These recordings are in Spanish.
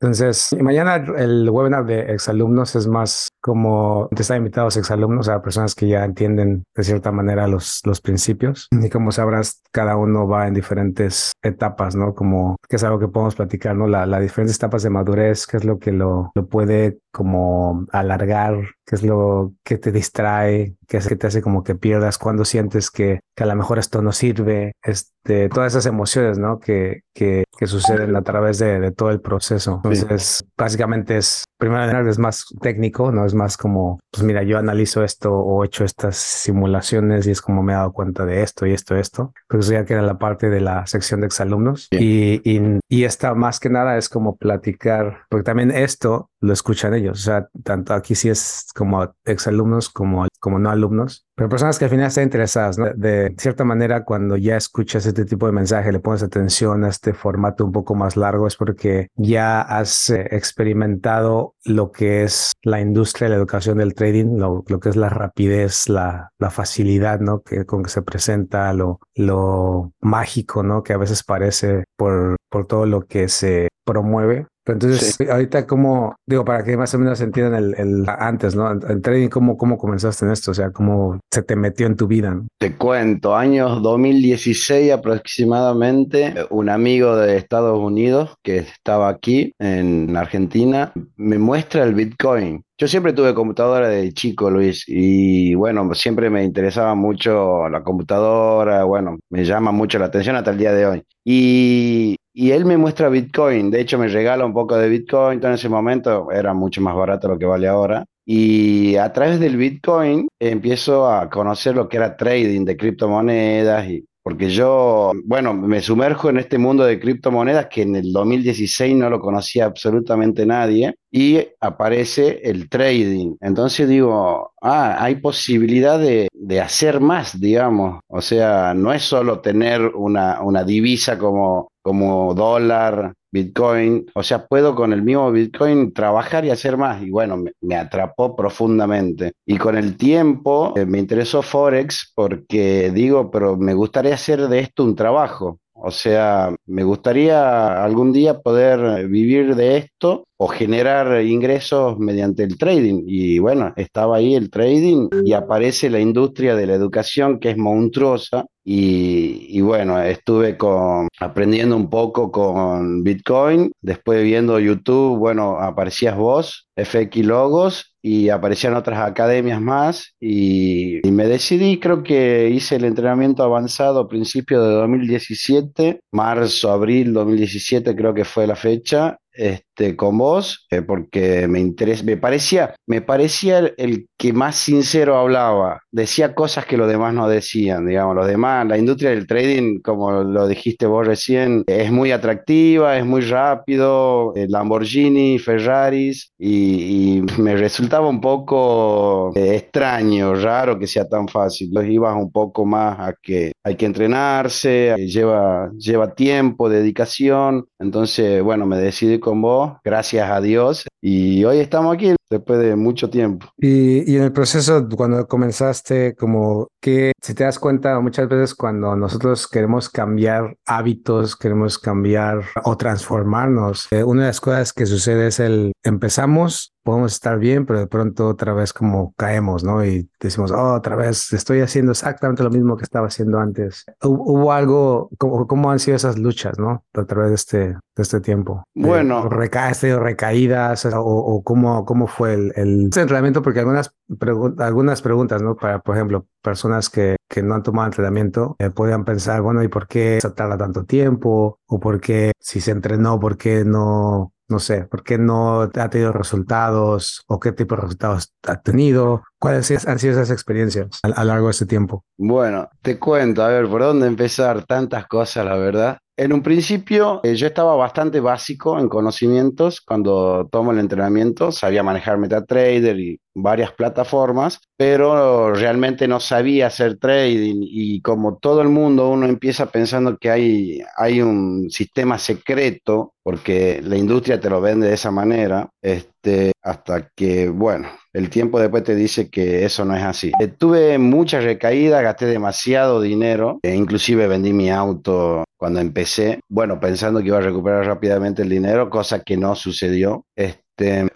Entonces, mañana el webinar de exalumnos es más como te están invitados exalumnos, a personas que ya entienden de cierta manera los, los principios. Y como sabrás, cada uno va en diferentes etapas, ¿no? Como que es algo que podemos platicar, ¿no? Las la diferentes etapas de madurez, qué es lo que lo, lo puede como alargar, qué es lo que te distrae, qué es que te hace como que pierdas, cuando sientes que, que a lo mejor esto no sirve, este, todas esas emociones, ¿no? Que, que, que suceden a través de, de todo el proceso. Entonces, básicamente es, primero es más técnico, ¿no? Es más como, pues mira, yo analizo esto o he hecho estas simulaciones y es como me he dado cuenta de esto y esto, esto. Eso ya queda la parte de la sección de exalumnos. Y, y, y esta más que nada es como platicar, porque también esto lo escuchan ellos. O sea, tanto aquí sí es como exalumnos como, como no alumnos, pero personas que al final están interesadas, ¿no? De cierta manera, cuando ya escuchas este tipo de mensaje, le pones atención a este formato un poco más largo, es porque ya has eh, experimentado lo que es la industria la educación del trading, lo, que es la rapidez, la, facilidad, ¿no? Que, con que se presenta, lo, mágico, ¿no? Que a veces parece por todo lo que se promueve entonces, ahorita como, digo, para que más o menos entiendan el, el antes, ¿no? El trading, ¿cómo, ¿cómo comenzaste en esto? O sea, ¿cómo se te metió en tu vida? Te cuento, años 2016 aproximadamente, un amigo de Estados Unidos que estaba aquí en Argentina me muestra el Bitcoin. Yo siempre tuve computadora de chico, Luis, y bueno, siempre me interesaba mucho la computadora, bueno, me llama mucho la atención hasta el día de hoy. Y él me muestra Bitcoin, de hecho me regala un poco de Bitcoin, en ese momento era mucho más barato lo que vale ahora. Y a través del Bitcoin empiezo a conocer lo que era trading de criptomonedas y porque yo, bueno, me sumerjo en este mundo de criptomonedas que en el 2016 no lo conocía absolutamente nadie y aparece el trading. Entonces digo, ah, hay posibilidad de, de hacer más, digamos. O sea, no es solo tener una, una divisa como, como dólar, Bitcoin, o sea, puedo con el mismo Bitcoin trabajar y hacer más. Y bueno, me, atrapó profundamente. Y con el tiempo eh, me interesó Forex porque digo, pero me gustaría hacer de esto un trabajo. O sea, me gustaría algún día poder vivir de esto o generar ingresos mediante el trading. Y bueno, estaba ahí el trading y aparece la industria de la educación que es monstruosa. Y, bueno, estuve con, aprendiendo un poco con Bitcoin, después viendo YouTube, bueno, aparecías vos, FX Logos, y aparecían otras academias más y, me decidí, creo que hice el entrenamiento avanzado a principios de 2017, marzo, abril 2017 creo que fue la fecha, este, con vos, eh, porque me interesa, me parecía, me parecía el, que más sincero hablaba, decía cosas que los demás no decían, digamos, los demás, la industria del trading, como lo dijiste vos recién, es muy atractiva, es muy rápido, eh, Lamborghini, Ferraris, y, me resultaba un poco eh, extraño, raro que sea tan fácil. Los ibas un poco más a que hay que entrenarse, lleva, lleva tiempo, dedicación, entonces, bueno, me decidí con vos, gracias a Dios, y hoy estamos aquí después de mucho tiempo. Y, en el proceso, cuando comenzaste, como que, si te das cuenta, muchas veces cuando nosotros queremos cambiar hábitos, queremos cambiar o transformarnos, eh, una de las cosas que sucede es el empezamos podemos estar bien, pero de pronto otra vez como caemos, ¿no? Y decimos, oh, otra vez estoy haciendo exactamente lo mismo que estaba haciendo antes. ¿Hubo algo, cómo, cómo han sido esas luchas, ¿no? A través de este, de este tiempo. Bueno. ¿Recaíste o recaídas? O, o, cómo, cómo fue el, el entrenamiento? Porque algunas, algunas preguntas, ¿no? Para, por ejemplo, personas que, que no han tomado entrenamiento eh, podrían pensar, bueno, ¿y por qué se tarda tanto tiempo? ¿O por qué si se entrenó, por qué no no sé, ¿por qué no ha tenido resultados o qué tipo de resultados ha tenido? ¿Cuáles han sido esas experiencias a, lo largo de este tiempo? Bueno, te cuento, a ver, ¿por dónde empezar? Tantas cosas, la verdad. En un principio eh, yo estaba bastante básico en conocimientos cuando tomo el entrenamiento, sabía manejar MetaTrader y varias plataformas, pero realmente no sabía hacer trading y como todo el mundo uno empieza pensando que hay, hay un sistema secreto, porque la industria te lo vende de esa manera, este, hasta que, bueno, el tiempo después te dice que eso no es así. Eh, tuve muchas recaídas, gasté demasiado dinero, e inclusive vendí mi auto cuando empecé, bueno, pensando que iba a recuperar rápidamente el dinero, cosa que no sucedió. Este,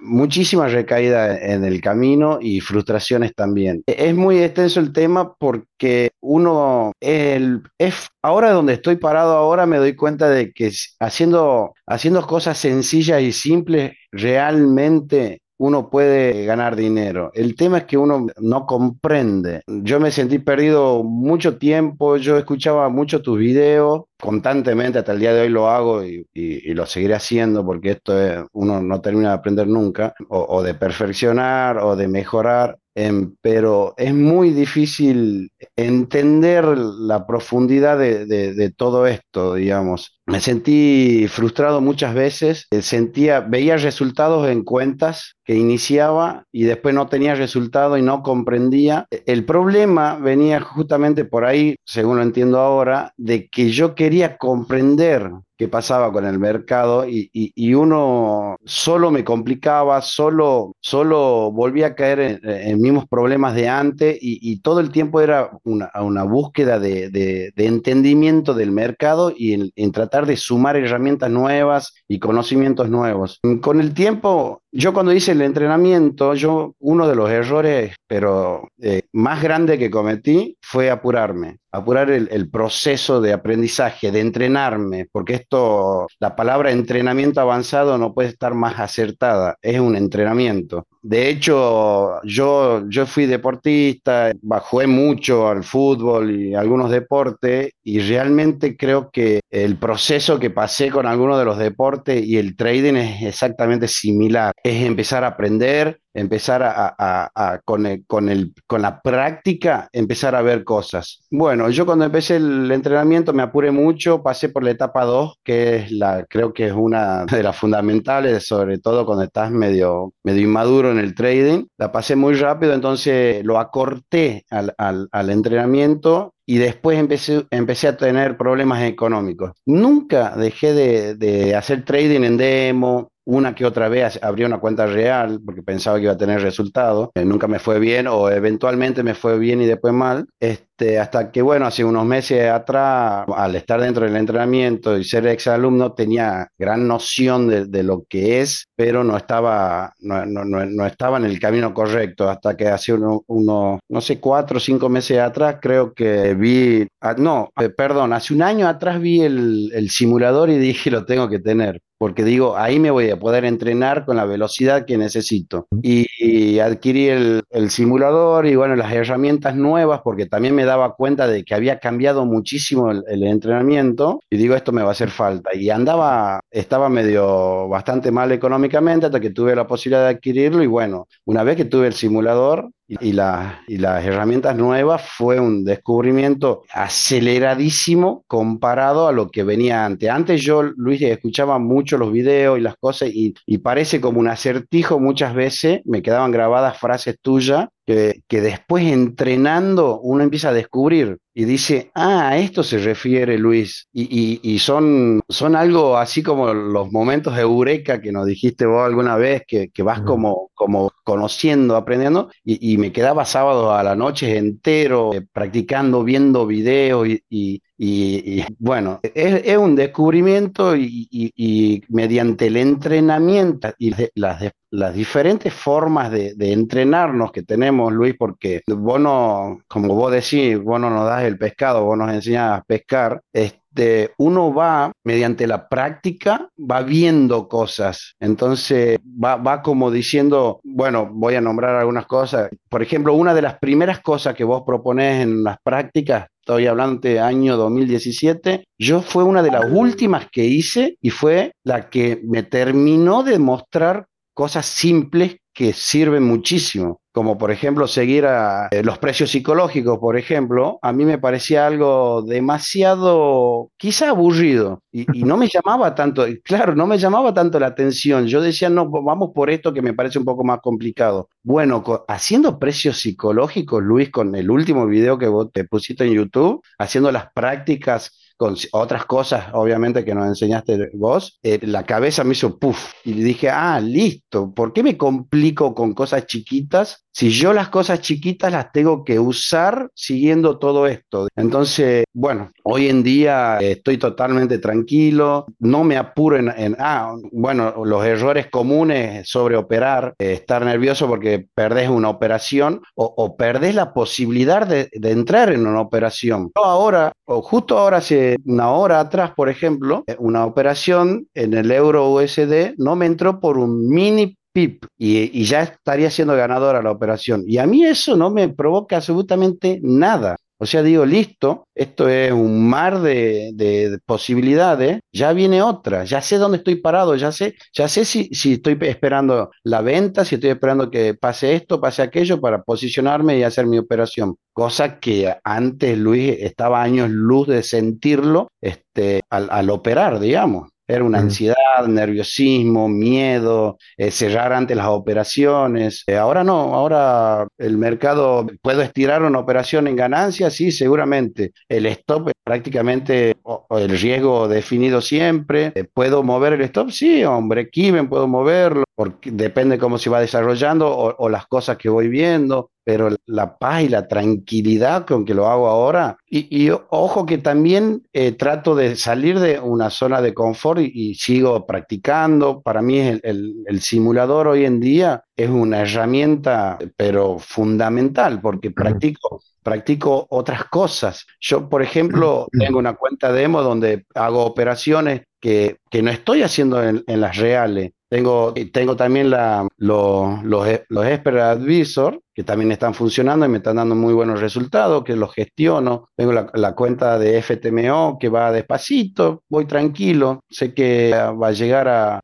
muchísimas recaídas en el camino y frustraciones también. Es muy extenso el tema porque uno, el, es, ahora donde estoy parado ahora me doy cuenta de que haciendo, haciendo cosas sencillas y simples realmente uno puede ganar dinero. El tema es que uno no comprende. Yo me sentí perdido mucho tiempo, yo escuchaba mucho tus videos, constantemente, hasta el día de hoy lo hago y, lo seguiré haciendo porque esto es, uno no termina de aprender nunca, o de perfeccionar o de mejorar. Em, pero es muy difícil entender la profundidad de, todo esto, digamos. Me sentí frustrado muchas veces, eh, sentía, veía resultados en cuentas que iniciaba y después no tenía resultado y no comprendía. El problema venía justamente por ahí, según lo entiendo ahora, de que yo quería comprender qué pasaba con el mercado y, uno solo me complicaba, solo, solo volvía a caer en, mismos problemas de antes y, todo el tiempo era una, una búsqueda de, entendimiento del mercado y en, tratar de sumar herramientas nuevas y conocimientos nuevos. Con el tiempo, yo cuando hice el entrenamiento, yo uno de los errores, pero eh, más grande que cometí fue apurarme apurar el, proceso de aprendizaje, de entrenarme, porque esto, la palabra entrenamiento avanzado no puede estar más acertada, es un entrenamiento. De hecho, yo, yo fui deportista, jugué mucho al fútbol y algunos deportes y realmente creo que el proceso que pasé con algunos de los deportes y el trading es exactamente similar. Es empezar a aprender, empezar a, con, el, con, el, con la práctica, empezar a ver cosas. Bueno, yo cuando empecé el entrenamiento me apuré mucho, pasé por la etapa 2, que es la, creo que es una de las fundamentales, sobre todo cuando estás medio, medio inmaduro en el trading. La pasé muy rápido, entonces lo acorté al, al, al entrenamiento y después empecé, empecé a tener problemas económicos. Nunca dejé de, de hacer trading en demo, una que otra vez abrí una cuenta real porque pensaba que iba a tener resultado. Eh, nunca me fue bien o eventualmente me fue bien y después mal. Este, hasta que, bueno, hace unos meses atrás, al estar dentro del entrenamiento y ser exalumno, tenía gran noción de, lo que es, pero no estaba, no, no, no, estaba en el camino correcto. Hasta que hace unos, uno, no sé, cuatro o cinco meses atrás, creo que vi, ah, no, eh, perdón, hace un año atrás vi el, el simulador y dije, lo tengo que tener porque digo, ahí me voy a poder entrenar con la velocidad que necesito. Y, adquirí el, simulador y bueno, las herramientas nuevas, porque también me daba cuenta de que había cambiado muchísimo el, el, entrenamiento y digo, esto me va a hacer falta. Y andaba, estaba medio bastante mal económicamente hasta que tuve la posibilidad de adquirirlo y bueno, una vez que tuve el simulador, y, las herramientas nuevas fue un descubrimiento aceleradísimo comparado a lo que venía antes. Antes yo, Luis, escuchaba mucho los videos y las cosas y, parece como un acertijo muchas veces, me quedaban grabadas frases tuyas que, después entrenando uno empieza a descubrir y dice, ah, a esto se refiere Luis. Y, y, y, son, son algo así como los momentos de eureka que nos dijiste vos alguna vez, que, que vas como, como conociendo, aprendiendo, y, y, me quedaba sábado a la noche entero eh, practicando, viendo videos y, y, bueno, es, un descubrimiento y, mediante el entrenamiento y las, diferentes formas de, entrenarnos que tenemos, Luis, porque vos no, como vos decís, vos no nos das el pescado, vos nos enseñás a pescar, este, uno va, mediante la práctica, va viendo cosas. Entonces, va, va como diciendo, bueno, voy a nombrar algunas cosas. Por ejemplo, una de las primeras cosas que vos proponés en las prácticas estoy hablando de año 2017, yo fue una de las últimas que hice y fue la que me terminó de mostrar cosas simples que sirven muchísimo. Como por ejemplo seguir a eh, los precios psicológicos, por ejemplo, a mí me parecía algo demasiado, quizá aburrido, y, no me llamaba tanto, claro, no me llamaba tanto la atención. Yo decía, no, vamos por esto que me parece un poco más complicado. Bueno, haciendo precios psicológicos, Luis, con el último video que vos te pusiste en YouTube, haciendo las prácticas con otras cosas, obviamente, que nos enseñaste vos, eh, la cabeza me hizo puff. Y dije, ah, listo, ¿por qué me complico con cosas chiquitas si yo las cosas chiquitas las tengo que usar siguiendo todo esto? Entonces, bueno, hoy en día estoy totalmente tranquilo, no me apuro en, ah, bueno, los errores comunes sobre operar, eh, estar nervioso porque perdés una operación o, o la posibilidad de, entrar en una operación. Ahora, o justo ahora se una hora atrás, por ejemplo, eh, una operación en el euro USD no me entró por un mini pip y, ya estaría siendo ganadora la operación. Y a mí eso no me provoca absolutamente nada. O sea, digo, listo, esto es un mar de, posibilidades, ya viene otra, ya sé dónde estoy parado, ya sé, ya sé si, estoy esperando la venta, si estoy esperando que pase esto, pase aquello para posicionarme y hacer mi operación. Cosa que antes Luis estaba años luz de sentirlo este, al operar, digamos. Era una ansiedad, nerviosismo, miedo, eh, cerrar antes las operaciones. Eh, ahora no, ahora el mercado, ¿puedo estirar una operación en ganancia? Sí, seguramente. El stop es prácticamente el riesgo definido siempre. Eh, ¿Puedo mover el stop? Sí, hombre, Kiven puedo moverlo, porque depende cómo se va desarrollando o, o las cosas que voy viendo pero la paz y la tranquilidad con que lo hago ahora, y, ojo que también eh, trato de salir de una zona de confort y, sigo practicando, para mí el, simulador hoy en día es una herramienta, pero fundamental, porque practico practico otras cosas. Yo, por ejemplo, tengo una cuenta demo donde hago operaciones que, que no estoy haciendo en, en, las reales, tengo, tengo también la, los, los, los Expert Advisor, también están funcionando y me están dando muy buenos resultados, que los gestiono. Tengo la, cuenta de FTMO que va despacito, voy tranquilo, sé que va a llegar a,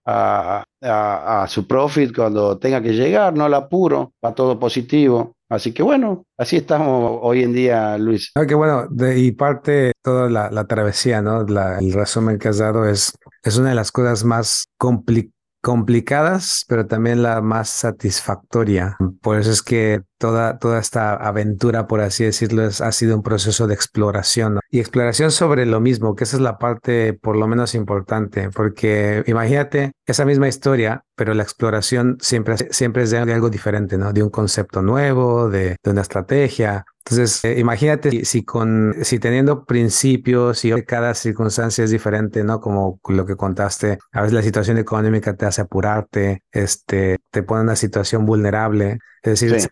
a, su profit cuando tenga que llegar, no la apuro, va todo positivo. Así que bueno, así estamos hoy en día, Luis. Ah, bueno, y parte toda la, la travesía, ¿no? La, el resumen que has dado es, es una de las cosas más complicadas complicadas, pero también la más satisfactoria. Por eso es que toda, toda esta aventura, por así decirlo, ha sido un proceso de exploración y exploración sobre lo mismo, que esa es la parte por lo menos importante, porque imagínate esa misma historia, pero la exploración siempre, siempre es de algo diferente, ¿no? De un concepto nuevo, de, de una estrategia. Entonces, eh, imagínate si, con, si teniendo principios y cada circunstancia es diferente, ¿no? Como lo que contaste, a veces la situación económica te hace apurarte, este, te pone en una situación vulnerable. Es decir,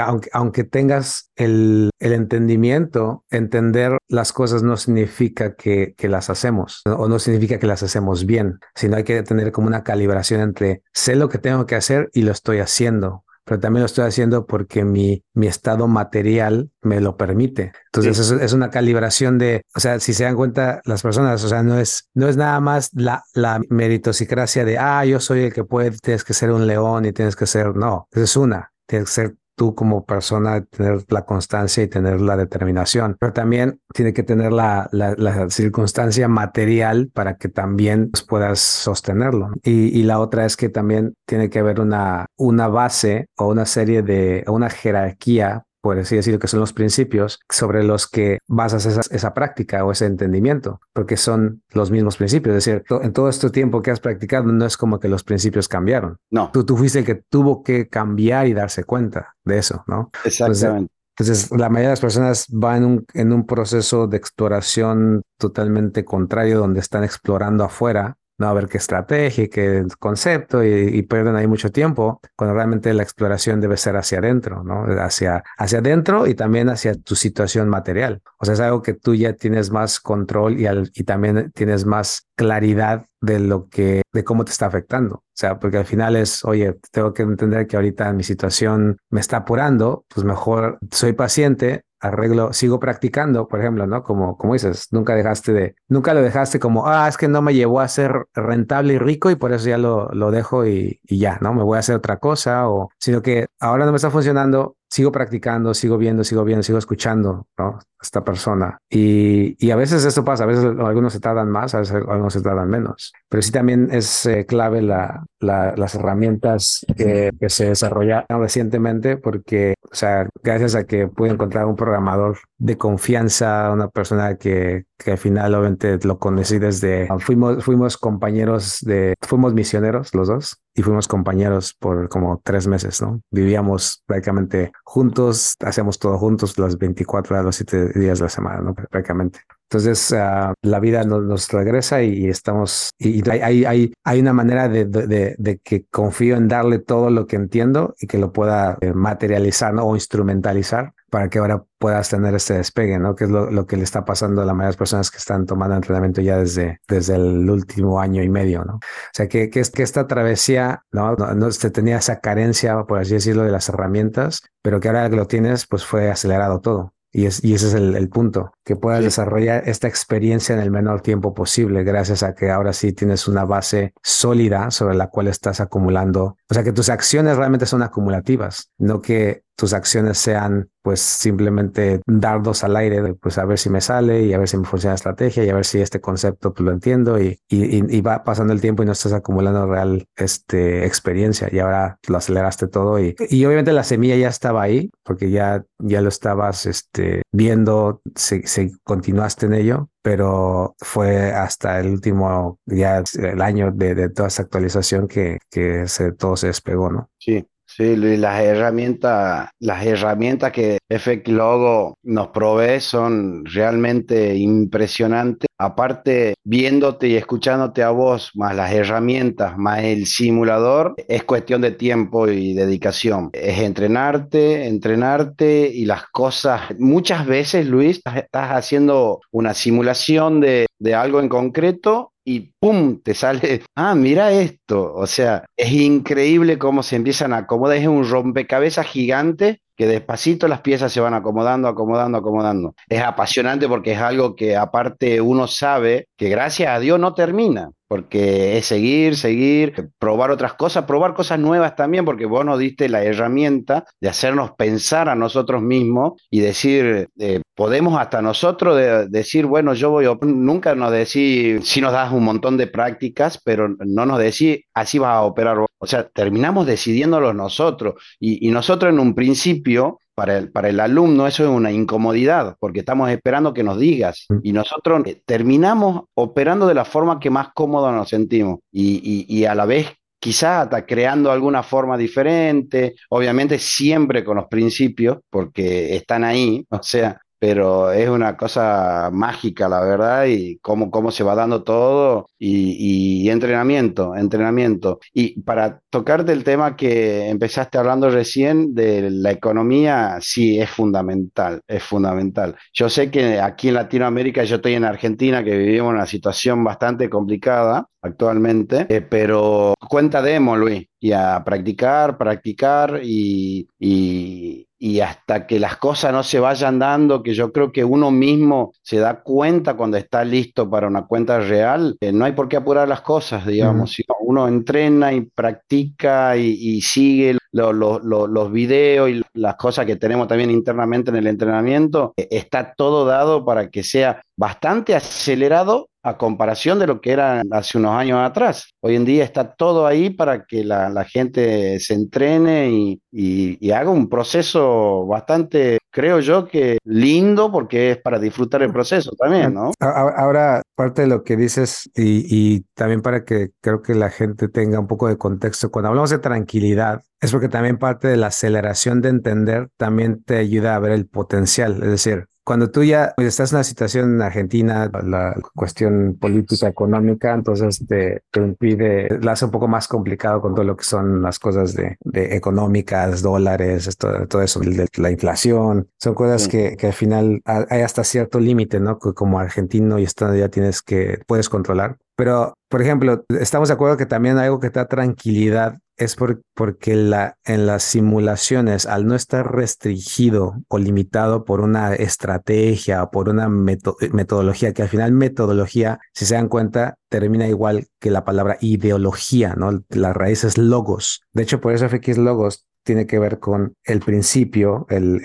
aunque, aunque tengas el, el, entendimiento, entender las cosas no significa que, que las hacemos o no significa que las hacemos bien, sino hay que tener como una calibración entre sé lo que tengo que hacer y lo estoy haciendo pero también lo estoy haciendo porque mi, mi estado material me lo permite. Entonces es, es, una calibración de, o sea, si se dan cuenta las personas, o sea, no es, no es nada más la, la meritocracia de, ah, yo soy el que puede, tienes que ser un león y tienes que ser, no, esa es una, tienes que ser tú como persona tener la constancia y tener la determinación, pero también tiene que tener la, la, circunstancia material para que también puedas sostenerlo. Y, y, la otra es que también tiene que haber una, una base o una serie de, una jerarquía por así decirlo, que son los principios sobre los que basas esa, esa, práctica o ese entendimiento, porque son los mismos principios. Es decir, en todo este tiempo que has practicado, no es como que los principios cambiaron. No. Tú, tú fuiste el que tuvo que cambiar y darse cuenta de eso, ¿no? Exactamente. Entonces, entonces la mayoría de las personas van en un, en un proceso de exploración totalmente contrario, donde están explorando afuera no a ver qué estrategia, qué concepto y, pierden ahí mucho tiempo cuando realmente la exploración debe ser hacia adentro, ¿no? Hacia, hacia adentro y también hacia tu situación material. O sea, es algo que tú ya tienes más control y, y también tienes más claridad de lo que, de cómo te está afectando. O sea, porque al final es, oye, tengo que entender que ahorita mi situación me está apurando, pues mejor soy paciente, arreglo, sigo practicando, por ejemplo, ¿no? Como, como dices, nunca dejaste de, nunca lo dejaste como, ah, es que no me llevó a ser rentable y rico y por eso ya lo, lo dejo y, y ya, ¿no? Me voy a hacer otra cosa o, sino que ahora no me está funcionando, sigo practicando, sigo viendo, sigo viendo, sigo escuchando, ¿no? Esta persona. Y, y a veces esto pasa, a veces algunos se tardan más, a veces algunos se tardan menos. Pero sí también es eh, clave la, la, las herramientas que, se desarrollaron recientemente, porque, o sea, gracias a que pude encontrar un programador de confianza, una persona que, que al final obviamente lo conocí desde, fuimos, fuimos compañeros de, fuimos misioneros los dos y fuimos compañeros por como tres meses, ¿no? Vivíamos prácticamente juntos, hacíamos todo juntos las 24 horas, los 7 días de la semana, ¿no? Prácticamente. Entonces, uh, la vida nos, regresa y, estamos, y hay, hay, hay una manera de, de, que confío en darle todo lo que entiendo y que lo pueda eh, materializar o instrumentalizar para que ahora puedas tener este despegue, ¿no? Que es lo, que le está pasando a la mayoría de personas que están tomando entrenamiento ya desde, desde el último año y medio, ¿no? O sea, que, que, que esta travesía, ¿no? No, no se tenía esa carencia, por así decirlo, de las herramientas, pero que ahora que lo tienes, pues fue acelerado todo. Y, es, y ese es el, el punto, que puedas sí. desarrollar esta experiencia en el menor tiempo posible, gracias a que ahora sí tienes una base sólida sobre la cual estás acumulando. O sea, que tus acciones realmente son acumulativas, no que tus acciones sean pues simplemente dardos al aire, pues a ver si me sale y a ver si me funciona la estrategia y a ver si este concepto pues lo entiendo y, y, va pasando el tiempo y no estás acumulando real este, experiencia y ahora lo aceleraste todo y, y obviamente la semilla ya estaba ahí porque ya, ya lo estabas este, viendo, se, se continuaste en ello, pero fue hasta el último, ya el año de, de toda esta actualización que, que se, todo se despegó, ¿no? Sí, Sí, las herramientas, las herramientas que FX Logo nos provee son realmente impresionantes. Aparte, viéndote y escuchándote a vos, más las herramientas, más el simulador, es cuestión de tiempo y dedicación. Es entrenarte, entrenarte y las cosas. Muchas veces, Luis, estás haciendo una simulación de, de algo en concreto y ¡pum! te sale, ah, mira esto. O sea, es increíble cómo se empiezan a acomodar. Es un rompecabezas gigante que despacito las piezas se van acomodando, acomodando, acomodando. Es apasionante porque es algo que aparte uno sabe que gracias a Dios no termina porque es seguir, seguir, probar otras cosas, probar cosas nuevas también, porque vos nos diste la herramienta de hacernos pensar a nosotros mismos y decir, eh, podemos hasta nosotros de, decir, bueno, yo voy, a, nunca nos decís, si nos das un montón de prácticas, pero no nos decís, así vas a operar. O sea, terminamos decidiéndolo nosotros. Y, y nosotros en un principio para el, para el, alumno eso es una incomodidad, porque estamos esperando que nos digas. Y nosotros terminamos operando de la forma que más cómodo nos sentimos. Y, y, y a la vez quizá hasta creando alguna forma diferente, obviamente siempre con los principios, porque están ahí, o sea, pero es una cosa mágica, la verdad, y cómo, cómo se va dando todo, y, y, entrenamiento, entrenamiento. Y para tocarte el tema que empezaste hablando recién de la economía, sí, es fundamental, es fundamental. Yo sé que aquí en Latinoamérica, yo estoy en Argentina, que vivimos una situación bastante complicada actualmente, eh, pero cuenta demo, Luis, y a practicar, practicar y, y y hasta que las cosas no se vayan dando, que yo creo que uno mismo se da cuenta cuando está listo para una cuenta real, eh, no hay por qué apurar las cosas, digamos. Uh -huh. Uno entrena y practica y, y sigue lo, lo, lo, los videos y las cosas que tenemos también internamente en el entrenamiento, eh, está todo dado para que sea bastante acelerado a comparación de lo que era hace unos años atrás. Hoy en día está todo ahí para que la, gente se entrene y, haga un proceso bastante, creo yo, que lindo porque es para disfrutar el proceso también, ¿no? Ahora, parte de lo que dices y, y también para que creo que la gente tenga un poco de contexto, cuando hablamos de tranquilidad, es porque también parte de la aceleración de entender también te ayuda a ver el potencial, es decir, cuando tú ya estás en una situación en Argentina, la cuestión política, económica, entonces te, te impide, la hace un poco más complicado con todo lo que son las cosas de, de económicas, dólares, esto, todo eso, de la inflación, son cosas sí. que, que, al final hay hasta cierto límite, ¿no? Como argentino y estando ya tienes que, puedes controlar. Pero, por ejemplo, estamos de acuerdo que también algo que te da tranquilidad es porque la, en las simulaciones, al no estar restringido o limitado por una estrategia o por una metodología, que al final metodología, si se dan cuenta, termina igual que la palabra ideología, ¿no? La raíz es logos. De hecho, por eso FX Logos tiene que ver con el principio, el,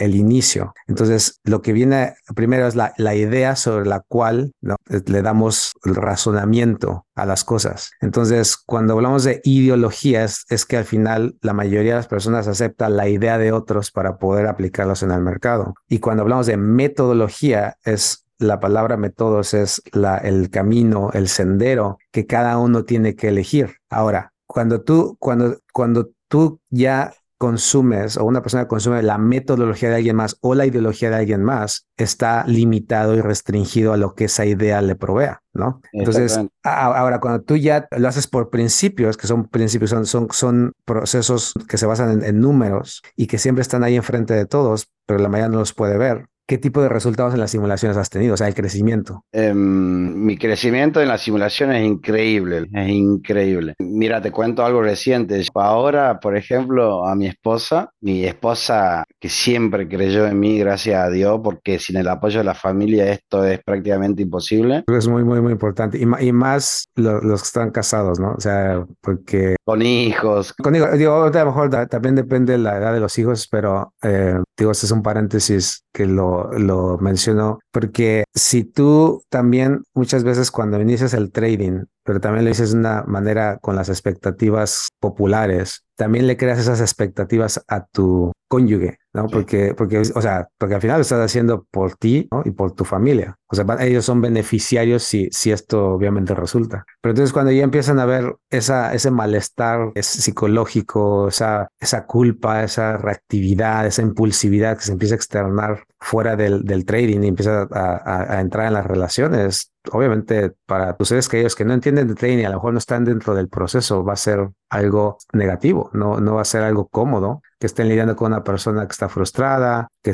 el, inicio. Entonces, lo que viene primero es la, la idea sobre la cual ¿no? le damos el razonamiento a las cosas. Entonces, cuando hablamos de ideologías, es que al final la mayoría de las personas acepta la idea de otros para poder aplicarlos en el mercado. Y cuando hablamos de metodología, es la palabra métodos es la, el camino, el sendero que cada uno tiene que elegir. Ahora, cuando tú, cuando, cuando tú ya consumes o una persona consume la metodología de alguien más o la ideología de alguien más, está limitado y restringido a lo que esa idea le provea, ¿no? Entonces, ahora cuando tú ya lo haces por principios, que son principios, son, son, son procesos que se basan en, en números y que siempre están ahí enfrente de todos, pero la mayoría no los puede ver, ¿Qué tipo de resultados en las simulaciones has tenido? O sea, el crecimiento. Em, mi crecimiento en las simulaciones es increíble, es increíble. Mira, te cuento algo reciente. Ahora, por ejemplo, a mi esposa, mi esposa que siempre creyó en mí, gracias a Dios, porque sin el apoyo de la familia esto es prácticamente imposible. Es muy, muy, muy importante. Y, y más los, que están casados, ¿no? O sea, porque... Con hijos. Con hijos, digo, a lo mejor también depende de la edad de los hijos, pero eh, digo, este es un paréntesis que lo, lo menciono, porque si tú también muchas veces cuando inicias el trading, pero también lo dices de una manera con las expectativas populares, también le creas esas expectativas a tu cónyuge, ¿no? Porque, porque, o sea, porque al final lo estás haciendo por ti y por tu familia. O sea, ellos son beneficiarios si, si esto obviamente resulta. Pero entonces cuando ya empiezan a ver esa, ese malestar psicológico, esa, esa culpa, esa reactividad, esa impulsividad que se empieza a externar fuera del, del trading y empieza a, a entrar en las relaciones, obviamente para tus seres queridos que no entienden de trading y a lo mejor no están dentro del proceso, va a ser algo negativo, no, no va a ser algo cómodo que estén lidiando con una persona que está frustrada, que,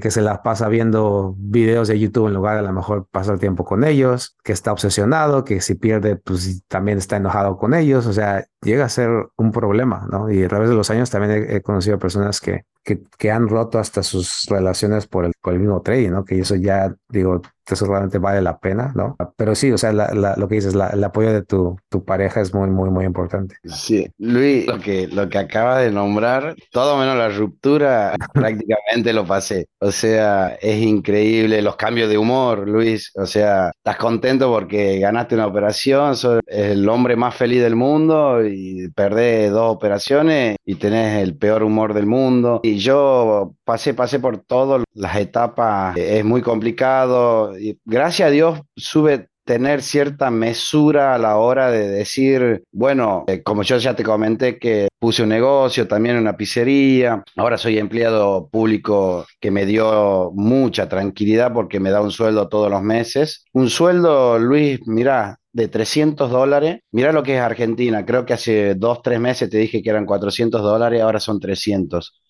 que, se la pasa viendo videos de YouTube en lugar de a lo mejor pasar tiempo con ellos, que está obsesionado, que si pierde, pues también está enojado con ellos, o sea, llega a ser un problema, ¿no? Y a través de los años también he, conocido personas que, que, han roto hasta sus relaciones por el, por el mismo trading, ¿no? Que eso ya, digo, eso realmente vale la pena, ¿no? Pero sí, o sea, lo que dices, el apoyo de tu, tu pareja es muy, muy, muy importante. Sí, Luis, lo que, lo que acaba de nombrar, todo menos la ruptura, prácticamente lo pasé. O sea, es increíble los cambios de humor, Luis. O sea, estás contento porque ganaste una operación, sos el hombre más feliz del mundo y perdés dos operaciones y tenés el peor humor del mundo. Y yo pasé, pasé por todas las etapas, es muy complicado gracias a Dios sube tener cierta mesura a la hora de decir, bueno, eh, como yo ya te comenté que puse un negocio, también una pizzería, ahora soy empleado público que me dio mucha tranquilidad porque me da un sueldo todos los meses. Un sueldo, Luis, mira, de 300 dólares. Mira lo que es Argentina. Creo que hace dos, tres meses te dije que eran 400 dólares, ahora son 300.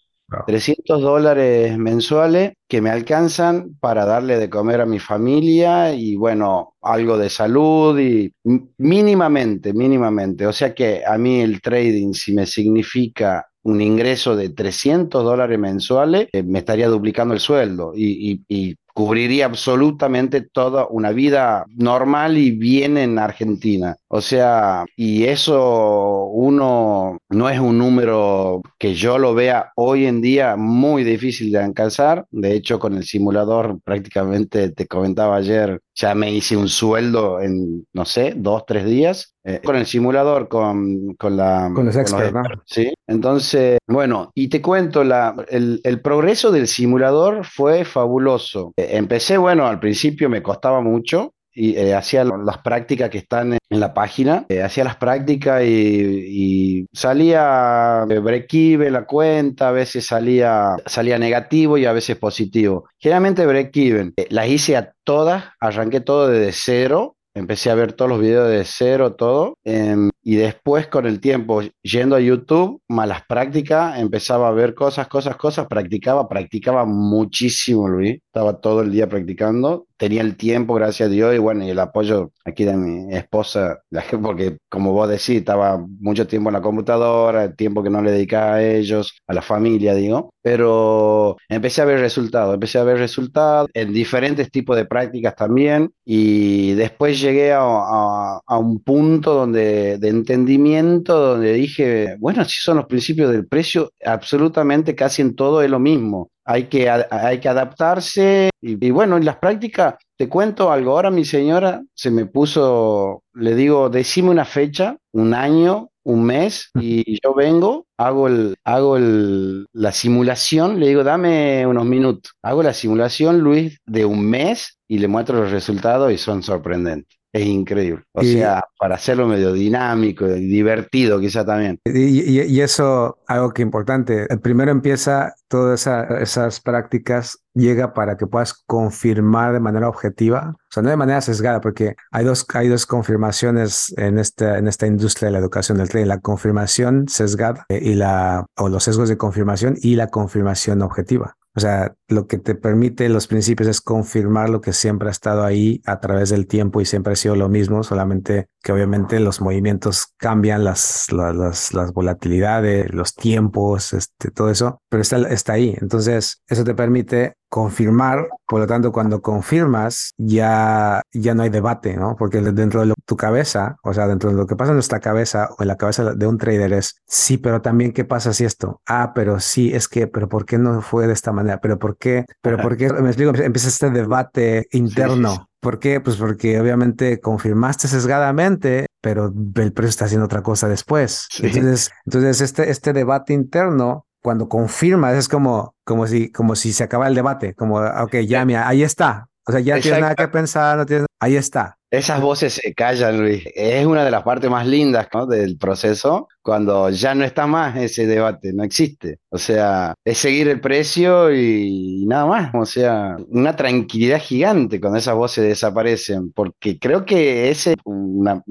300 dólares mensuales que me alcanzan para darle de comer a mi familia y bueno, algo de salud y mínimamente, mínimamente. O sea que a mí el trading, si me significa un ingreso de 300 dólares mensuales, eh, me estaría duplicando el sueldo y, y cubriría absolutamente toda una vida normal y bien en Argentina. O sea, y eso uno no es un número que yo lo vea hoy en día muy difícil de alcanzar. De hecho, con el simulador prácticamente te comentaba ayer, ya me hice un sueldo en, no sé, dos, tres días. Eh, con el simulador, con, con la... Con los expertos, Sí. Entonces, bueno, y te cuento, la, el, el progreso del simulador fue fabuloso. Empecé, bueno, al principio me costaba mucho, y eh, hacía las prácticas que están en la página, eh, hacía las prácticas y, salía break-even la cuenta, a veces salía, salía negativo y a veces positivo. Generalmente break-even, eh, las hice a todas, arranqué todo desde cero, empecé a ver todos los videos de cero, todo. Em, y después con el tiempo, yendo a YouTube, malas prácticas, empezaba a ver cosas, cosas, cosas, practicaba, practicaba muchísimo, Luis. Estaba todo el día practicando tenía el tiempo, gracias a Dios, y bueno, y el apoyo aquí de mi esposa, porque como vos decís, estaba mucho tiempo en la computadora, el tiempo que no le dedicaba a ellos, a la familia, digo, pero empecé a ver resultados, empecé a ver resultados en diferentes tipos de prácticas también, y después llegué a, a un punto donde, de entendimiento, donde dije, bueno, si son los principios del precio, absolutamente casi en todo es lo mismo hay que, hay que adaptarse y, bueno, en las prácticas, te cuento algo, ahora mi señora se me puso, le digo, decime una fecha, un año, un mes y yo vengo, hago, hago la simulación, le digo, dame unos minutos, hago la simulación, Luis, de un mes y le muestro los resultados y son sorprendentes. Es increíble. O sea, para hacerlo medio dinámico y divertido quizá también. Y, y, eso, algo que importante, primero empieza todas esas prácticas, llega para que puedas confirmar de manera objetiva, o sea, no de manera sesgada, porque hay dos, hay dos confirmaciones en esta, en esta industria de la educación del trading, la confirmación sesgada eh, y la, o los sesgos de confirmación y la confirmación objetiva. O sea, lo que te permite los principios es confirmar lo que siempre ha estado ahí a través del tiempo y siempre ha sido lo mismo, solamente que obviamente los movimientos cambian, las, las, las, volatilidades, los tiempos, este, todo eso, pero está, está ahí. Entonces, eso te permite confirmar, por lo tanto, cuando confirmas, ya, ya no hay debate, ¿no? Porque dentro de tu cabeza, o sea, dentro de lo que pasa en nuestra cabeza o en la cabeza de un trader es, sí, pero también, ¿qué pasa si esto? Ah, pero sí, es que, pero ¿por qué no fue de esta manera? ¿Pero por qué? ¿Pero por qué? Me explico, empieza este debate interno. ¿Por qué? Pues porque obviamente confirmaste sesgadamente, pero el precio está haciendo otra cosa después. Entonces, entonces este, este debate interno, cuando confirmas, es como, como, si, como si se acaba el debate, como, ok, ya, mira, ahí está. O sea, ya no tienes nada que pensar, no tienes, ahí está. Esas voces se callan, Luis. Es una de las partes más lindas del proceso, cuando ya no está más ese debate, no existe. O sea, es seguir el precio y, nada más. O sea, una tranquilidad gigante cuando esas voces desaparecen, porque creo que es una,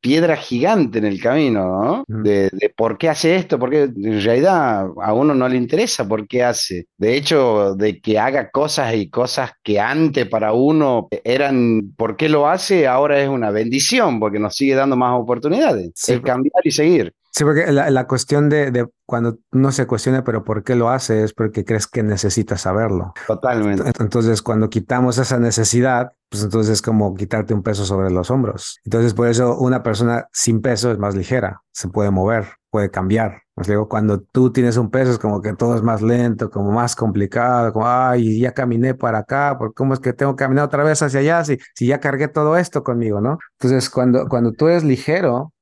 piedra gigante en el camino, ¿no? De, por qué hace esto, porque en realidad a uno no le interesa por qué hace. De hecho, de que haga cosas y cosas que antes para uno eran por qué lo hace, ahora es una bendición, porque nos sigue dando más oportunidades. Es cambiar y seguir. Sí, porque la, cuestión de, cuando uno se cuestiona, pero ¿por qué lo hace? Es porque crees que necesitas saberlo. Totalmente. Entonces, cuando quitamos esa necesidad, pues entonces es como quitarte un peso sobre los hombros. Entonces, por eso una persona sin peso es más ligera, se puede mover, puede cambiar. Os digo, cuando tú tienes un peso es como que todo es más lento, como más complicado, como, ay, ya caminé para acá, ¿cómo es que tengo que caminar otra vez hacia allá si, si ya cargué todo esto conmigo, no? Entonces, cuando, cuando tú eres ligero,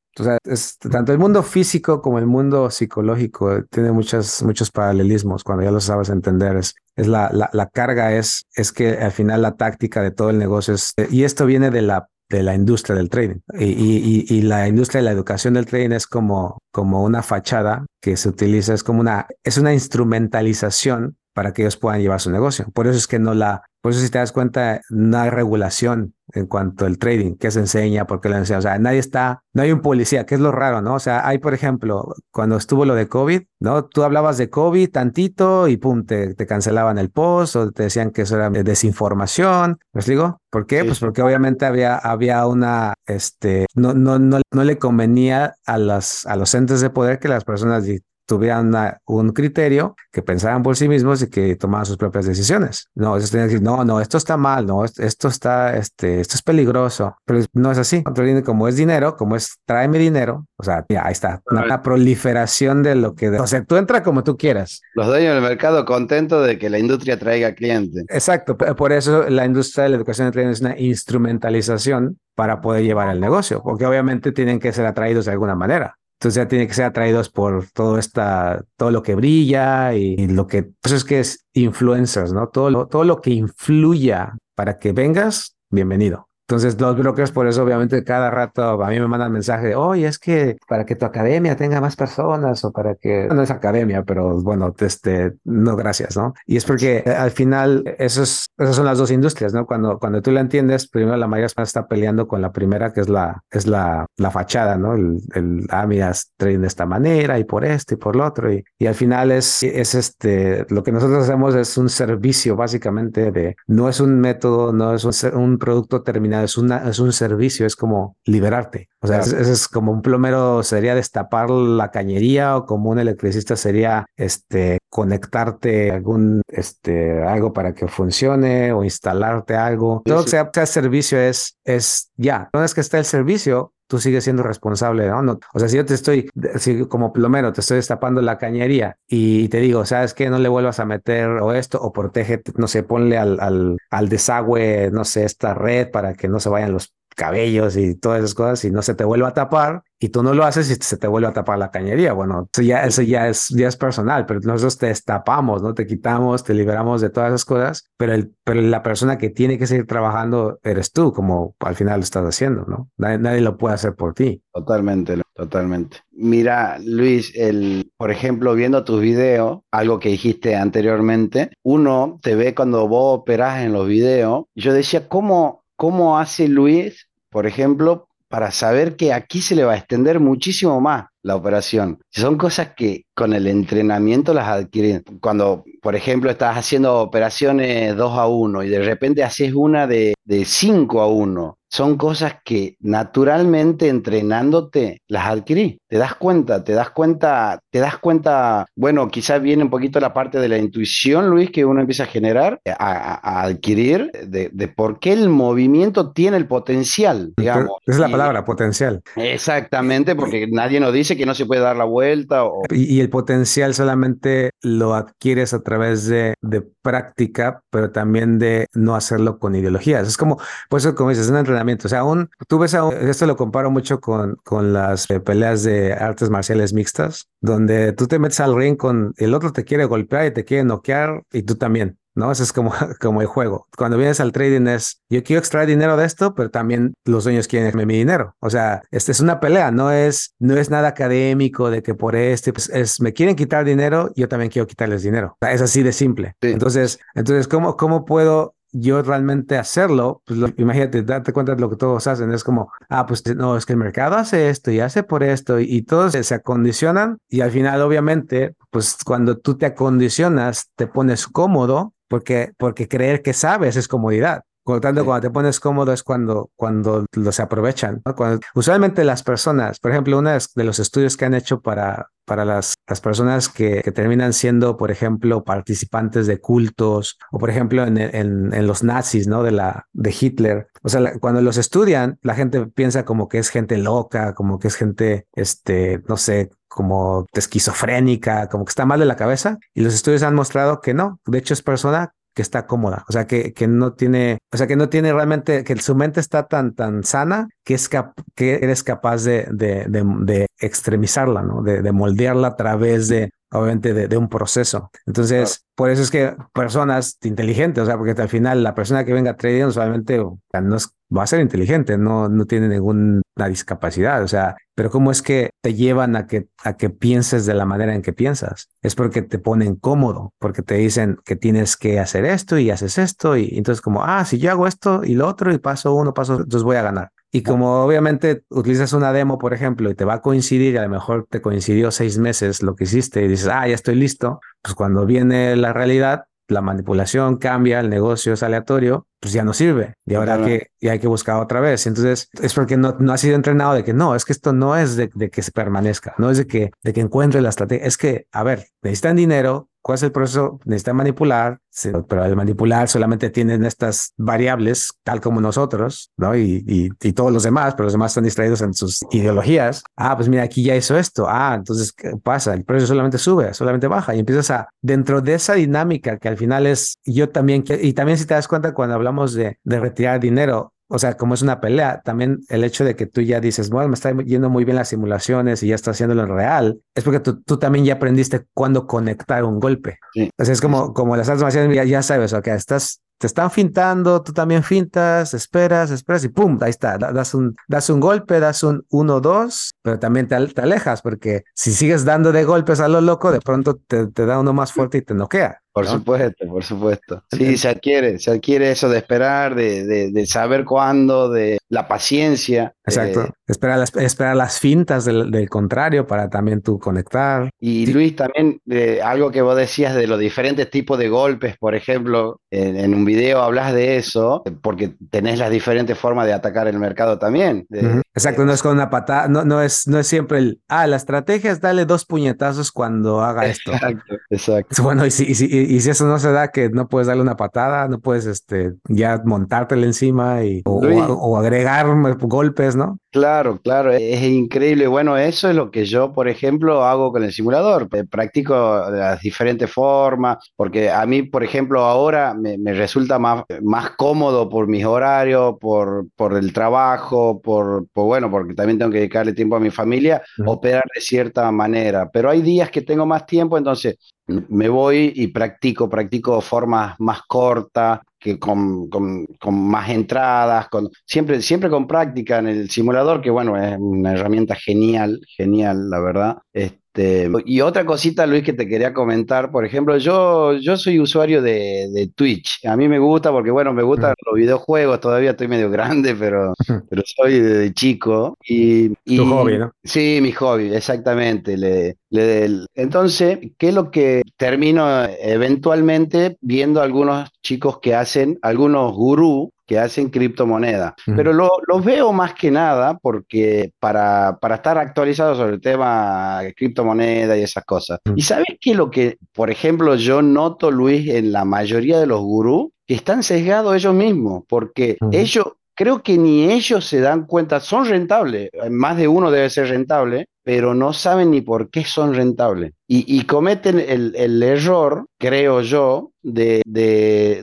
tanto el mundo físico como el mundo psicológico tiene muchos, muchos paralelismos cuando ya lo sabes entender. Es, la, la, carga es, es que al final la táctica de todo el negocio es, y esto viene de la, de la industria del trading. Y, y, y, la industria de la educación del trading es como, como una fachada que se utiliza, es como una, es una instrumentalización para que ellos puedan llevar su negocio. Por eso es que no la, por eso si te das cuenta, no hay regulación en cuanto al trading, qué se enseña, por qué lo enseña. O sea, nadie está, no hay un policía, que es lo raro, ¿no? O sea, hay, por ejemplo, cuando estuvo lo de COVID, ¿no? Tú hablabas de COVID tantito y pum, te, te cancelaban el post o te decían que eso era desinformación. ¿Me digo? ¿Por qué? Pues porque obviamente había, había una, este, no, no, no, no le convenía a las, a los entes de poder que las personas tuvieran un criterio, que pensaran por sí mismos y que tomaran sus propias decisiones. No, ellos tenían que decir, no, no, esto está mal, no, esto está, este, esto es peligroso, pero no es así. Como es dinero, como es tráeme dinero, o sea, ahí está, una, proliferación de lo que, o sea, tú entra como tú quieras. Los dueños del mercado contentos de que la industria traiga clientes. Exacto, por eso la industria de la educación es una instrumentalización para poder llevar el negocio, porque obviamente tienen que ser atraídos de alguna manera. Entonces ya tiene que ser atraídos por todo esta, todo lo que brilla y, lo que, pues es que es influencers, ¿no? Todo lo, todo lo que influya para que vengas, bienvenido. Entonces, los brokers, por eso, obviamente, cada rato a mí me mandan mensaje de, oye, es que para que tu academia tenga más personas o para que no es academia, pero bueno, este, no, gracias, ¿no? Y es porque eh, al final, esos, esas son las dos industrias, ¿no? Cuando, cuando tú la entiendes, primero la mayoría está peleando con la primera, que es la, es la, la fachada, ¿no? El, el ah, mira, trading de esta manera y por esto y por lo otro. Y, y al final es, es este, lo que nosotros hacemos es un servicio, básicamente, de, no es un método, no es un, un producto es, una, es un servicio, es como liberarte. O sea, es, como un plomero sería destapar la cañería o como un electricista sería este conectarte algún este algo para que funcione o instalarte algo. Todo que sea, sea, servicio es es ya. No es que esté el servicio, tú sigues siendo responsable, ¿no? O sea, si yo te estoy, si como plomero, te estoy destapando la cañería y te digo, ¿sabes qué? No le vuelvas a meter o esto, o protege, no sé, ponle al, al, al desagüe, no sé, esta red para que no se vayan los cabellos y todas esas cosas y no se te vuelva a tapar y tú no lo haces y se te vuelve a tapar la cañería. Bueno, eso ya, eso ya es, ya es personal, pero nosotros te destapamos, ¿no? Te quitamos, te liberamos de todas esas cosas, pero, el, pero la persona que tiene que seguir trabajando eres tú, como al final lo estás haciendo, ¿no? Nadie, nadie lo puede hacer por ti. Totalmente, totalmente. Mira, Luis, el, por ejemplo, viendo tus videos, algo que dijiste anteriormente, uno te ve cuando vos operás en los videos, yo decía, ¿cómo cómo hace Luis, por ejemplo, para saber que aquí se le va a extender muchísimo más la operación. Son cosas que con el entrenamiento las adquieren. Cuando, por ejemplo, estás haciendo operaciones 2 a 1 y de repente haces una de, de 5 a 1, son cosas que naturalmente entrenándote las adquirí. Te das cuenta, te das cuenta, te das cuenta, bueno, quizás viene un poquito la parte de la intuición, Luis, que uno empieza a generar, a, adquirir, de, de, por qué el movimiento tiene el potencial, digamos. Es la palabra, potencial. Exactamente, porque nadie nos dice que no se puede dar la vuelta. O... Y, el potencial solamente lo adquieres a través de, práctica, pero también de no hacerlo con ideologías. Es como, por eso como dices, es un entrenamiento. O sea, aún, tú ves, a, esto lo comparo mucho con, con las eh, peleas de artes marciales mixtas, donde tú te metes al ring con el otro te quiere golpear y te quiere noquear y tú también. ¿No? Eso es como, como el juego. Cuando vienes al trading es, yo quiero extraer dinero de esto, pero también los dueños quieren mi dinero. O sea, este es una pelea, no es, no es nada académico de que por este, pues es, me quieren quitar dinero, yo también quiero quitarles dinero. es así de simple. Entonces, entonces, ¿cómo, cómo puedo yo realmente hacerlo, pues imagínate, date cuenta de lo que todos hacen, es como, ah, pues no, es que el mercado hace esto y hace por esto y, todos se, se, acondicionan y al final obviamente, pues cuando tú te acondicionas, te pones cómodo porque, porque creer que sabes es comodidad. Por lo tanto, cuando te pones cómodo es cuando, cuando se aprovechan. Cuando, usualmente las personas, por ejemplo, uno de los estudios que han hecho para, para las, las personas que, que, terminan siendo, por ejemplo, participantes de cultos o, por ejemplo, en, en, en los nazis, ¿no? De, la, de Hitler. O sea, la, cuando los estudian, la gente piensa como que es gente loca, como que es gente, este, no sé, como esquizofrénica, como que está mal de la cabeza. Y los estudios han mostrado que no. De hecho, es persona que está cómoda, o sea, que, que no tiene, o sea, que no tiene realmente, que su mente está tan, tan sana que, es que eres capaz de, de, de, extremizarla, ¿no? De, de moldearla a través de, obviamente, de, un proceso. Entonces, por eso es que personas inteligentes, o sea, porque al final la persona que venga a trading solamente no es, va a ser inteligente, no, no tiene ninguna discapacidad, o sea, pero ¿cómo es que te llevan a que, a que pienses de la manera en que piensas? Es porque te ponen cómodo, porque te dicen que tienes que hacer esto y haces esto y entonces como, ah, si yo hago esto y lo otro y paso uno, paso, entonces voy a ganar. Y como obviamente utilizas una demo, por ejemplo, y te va a coincidir, y a lo mejor te coincidió seis meses lo que hiciste y dices, ah, ya estoy listo, pues cuando viene la realidad, la manipulación cambia, el negocio es aleatorio, pues ya no sirve. Y ahora que ya hay que buscar otra vez. Entonces es porque no, no ha sido entrenado de que no, es que esto no es de, de que se permanezca, no es de que, de que encuentre la estrategia. Es que, a ver, necesitan dinero, ¿Cuál es el proceso? Necesita manipular, pero al manipular solamente tienen estas variables, tal como nosotros, ¿no? Y, y, y, todos los demás, pero los demás están distraídos en sus ideologías. Ah, pues mira, aquí ya hizo esto. Ah, entonces, ¿qué pasa? El precio solamente sube, solamente baja y empiezas a, dentro de esa dinámica que al final es, yo también, y también si te das cuenta cuando hablamos de, de retirar dinero, o sea, como es una pelea, también el hecho de que tú ya dices, bueno, me está yendo muy bien las simulaciones y ya está haciéndolo en real, es porque tú, tú también ya aprendiste cuándo conectar un golpe. Sí. O sea, es como, como las artes marciales, ya, ya sabes, o sea, estás te están fintando, tú también fintas, esperas, esperas y pum, ahí está, das un, das un golpe, das un 1-2, pero también te, alejas porque si sigues dando de golpes a lo loco, de pronto te, te da uno más fuerte y te noquea. Por supuesto, por supuesto. Sí, se adquiere, se adquiere eso de esperar, de, de, saber cuándo, de la paciencia. Exacto. Eh, esperar, las, esperar las fintas del, contrario para también tú conectar. Y Luis, también de algo que vos decías de los diferentes tipos de golpes, por ejemplo, en, un video hablas de eso, porque tenés las diferentes formas de atacar el mercado también. Exacto, no es con una patada, no, no, es, no es siempre el, ah, la estrategia es darle dos puñetazos cuando haga esto. Exacto, exacto. Bueno, y si, y si, y si eso no se da, que no puedes darle una patada, no puedes este, ya montártela encima y, o, agregar golpes, ¿no? Claro, claro, es increíble. Bueno, eso es lo que yo, por ejemplo, hago con el simulador. Eh, practico las diferentes formas, porque a mí, por ejemplo, ahora me, resulta más, más cómodo por mis horarios, por, por el trabajo, por, bueno, porque también tengo que dedicarle tiempo a mi familia, operar de cierta manera. Pero hay días que tengo más tiempo, entonces me voy y practico, practico formas más cortas, que con, con, más entradas, con, siempre, siempre con práctica en el simulador, que bueno, es una herramienta genial, genial, la verdad. Este, y otra cosita, Luis, que te quería comentar, por ejemplo, yo, yo soy usuario de, Twitch. A mí me gusta porque, bueno, me gustan los videojuegos, todavía estoy medio grande, pero, pero soy de, chico. Y, y, tu hobby, ¿no? Sí, mi hobby, exactamente. Le, entonces, ¿qué es lo que termino eventualmente viendo algunos chicos que hacen, algunos gurús que hacen criptomonedas. Pero los veo más que nada porque para, para estar actualizado sobre el tema de criptomoneda y esas cosas. ¿Y sabes qué es lo que, por ejemplo, yo noto, Luis, en la mayoría de los gurús? Que están sesgados ellos mismos, porque ellos, creo que ni ellos se dan cuenta, son rentables, más de uno debe ser rentable, pero no saben ni por qué son rentables. Y, cometen el, error, creo yo, de,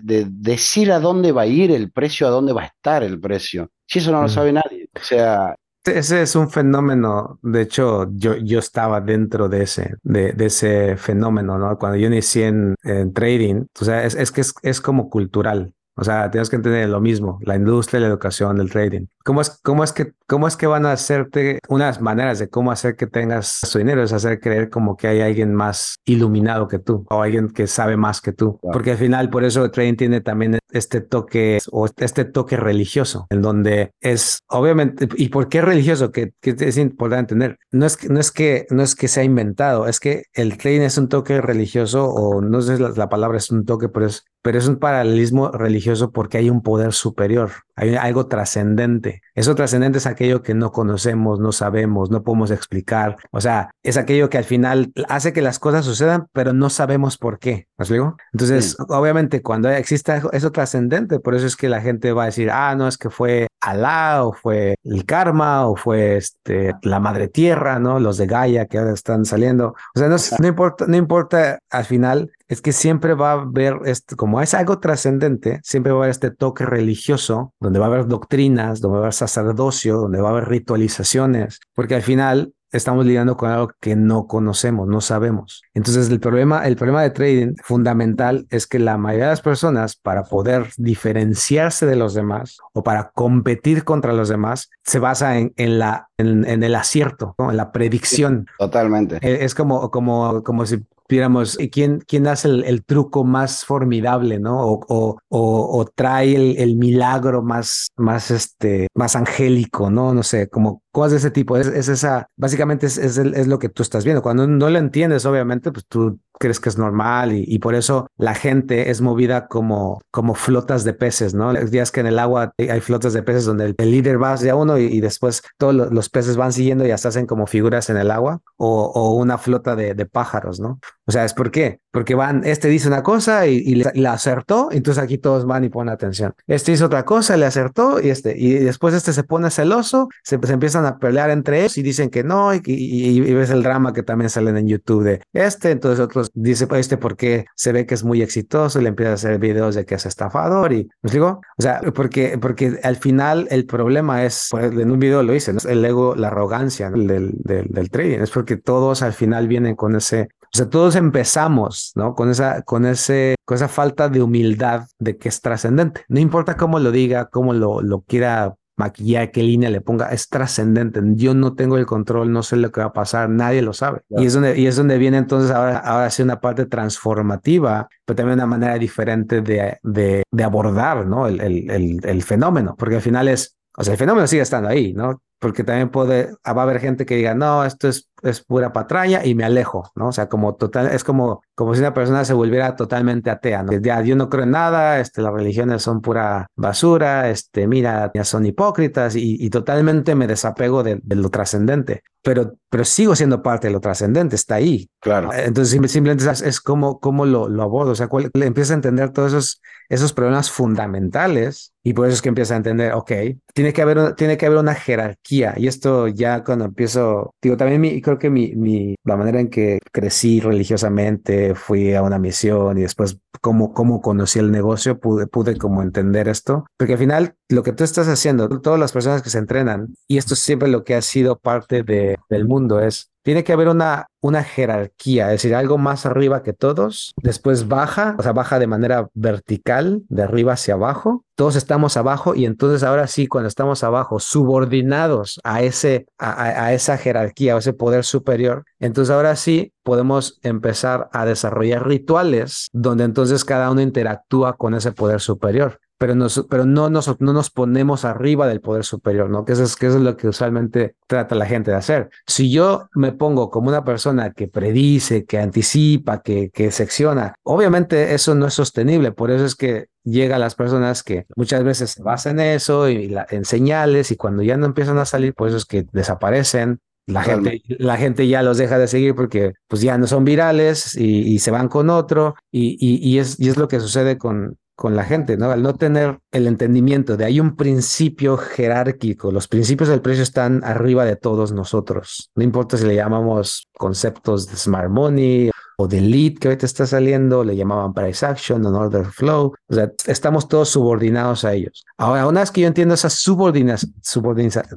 decir a dónde va a ir el precio, a dónde va a estar el precio. Si eso no lo sabe nadie. O sea, ese es un fenómeno, de hecho, yo, yo estaba dentro de ese, de, ese fenómeno, ¿no? Cuando yo inicié en, trading, o sea, es, es que es, es, como cultural. O sea, tienes que entender lo mismo, la industria, la educación, el trading. ¿Cómo es, cómo es, que, cómo es que van a hacerte unas maneras de cómo hacer que tengas su dinero? Es hacer creer como que hay alguien más iluminado que tú o alguien que sabe más que tú. Porque al final, por eso el trading tiene también este toque o este toque religioso, en donde es obviamente, ¿y por qué religioso? Que, que es importante entender. No es, que, no, es que, no es que sea inventado, es que el trading es un toque religioso o no sé la, la palabra es un toque, pero es, pero es un paralelismo religioso porque hay un poder superior, hay algo trascendente. Eso trascendente es aquello que no conocemos, no sabemos, no podemos explicar. O sea, es aquello que al final hace que las cosas sucedan, pero no sabemos por qué. ¿Me explico? Entonces, obviamente, cuando exista eso trascendente, por eso es que la gente va a decir, ah, no, es que fue Alá, o fue el karma, o fue este, la madre tierra, ¿no? Los de Gaia que ahora están saliendo. O sea, no, no importa, no importa al final es que siempre va a haber, este, como es algo trascendente, siempre va a haber este toque religioso, donde va a haber doctrinas, donde va a haber sacerdocio, donde va a haber ritualizaciones, porque al final estamos lidiando con algo que no conocemos, no sabemos. Entonces, el problema, el problema de trading fundamental es que la mayoría de las personas, para poder diferenciarse de los demás o para competir contra los demás, se basa en, en la, en, el acierto, en la predicción. totalmente. E, es como, como, como si digamos, ¿quién, quién hace el, truco más formidable, ¿no? O, o, trae el, el, milagro más, más, este, más angélico, ¿no? No sé, como cosas de ese tipo. Es, es esa, básicamente es, es, lo que tú estás viendo. Cuando no lo entiendes, obviamente, pues tú crees que es normal y, por eso la gente es movida como, como flotas de peces, ¿no? Los días que en el agua hay flotas de peces donde el, líder va hacia uno y, después todos los, peces van siguiendo y hasta hacen como figuras en el agua o, una flota de, pájaros, ¿no? O sea, ¿es por qué? Porque van, este dice una cosa y, y le, acertó, entonces aquí todos van y ponen atención. Este hizo otra cosa, le acertó y este, y después este se pone celoso, se, empiezan a pelear entre ellos y dicen que no y, y, ves el drama que también salen en YouTube de este, entonces otros dice pues, este porque se ve que es muy exitoso y le empieza a hacer videos de que es estafador y ¿me digo, o sea, porque, porque al final el problema es, en un video lo hice, ¿no? el ego, la arrogancia del, del, del trading, es porque todos al final vienen con ese O sea, todos empezamos, ¿no? Con esa, con ese, con esa falta de humildad de que es trascendente. No importa cómo lo diga, cómo lo, lo quiera maquillar, qué línea le ponga, es trascendente. Yo no tengo el control, no sé lo que va a pasar, nadie lo sabe. Y, es donde, y es donde viene entonces ahora, ahora sí una parte transformativa, pero también una manera diferente de, de, de abordar ¿no? el, el, el, fenómeno, porque al final es, o sea, el fenómeno sigue estando ahí, ¿no? Porque también puede, va a haber gente que diga, no, esto es es pura patraña y me alejo, ¿no? O sea, como total, es como, como si una persona se volviera totalmente atea, ¿no? Ya, yo no creo en nada, este, las religiones son pura basura, este, mira, ya son hipócritas y, totalmente me desapego de, lo trascendente, pero, pero sigo siendo parte de lo trascendente, está ahí. Claro. Entonces simplemente es, como, como lo, lo abordo, o sea, cuál, empieza a entender todos esos, esos problemas fundamentales y por eso es que empieza a entender, ok, tiene que haber, tiene que haber una jerarquía y esto ya cuando empiezo, digo, también mi, creo que mi, mi, la manera en que crecí religiosamente, fui a una misión y después cómo, cómo conocí el negocio, pude, pude como entender esto, porque al final lo que tú estás haciendo, todas las personas que se entrenan, y esto es siempre lo que ha sido parte de, del mundo, es tiene que haber una, una jerarquía, es decir, algo más arriba que todos, después baja, o sea, baja de manera vertical, de arriba hacia abajo, todos estamos abajo y entonces ahora sí, cuando estamos abajo, subordinados a, ese, a, a esa jerarquía o ese poder superior, entonces ahora sí podemos empezar a desarrollar rituales donde entonces cada uno interactúa con ese poder superior pero, nos, pero no, nos, no nos ponemos arriba del poder superior, ¿no? Que eso, es, que eso es lo que usualmente trata la gente de hacer. Si yo me pongo como una persona que predice, que anticipa, que, que secciona, obviamente eso no es sostenible, por eso es que llega a las personas que muchas veces se basan en eso y en señales y cuando ya no empiezan a salir, pues es que desaparecen. La gente, la gente ya los deja de seguir porque pues ya no son virales y, se van con otro y, y, es, y es lo que sucede con, con la gente, ¿no? Al no tener el entendimiento de hay un principio jerárquico, los principios del precio están arriba de todos nosotros. No importa si le llamamos conceptos de smart money o de lead que ahorita está saliendo, le llamaban price action o order flow. O sea, estamos todos subordinados a ellos. Ahora, una vez que yo entiendo esa subordina,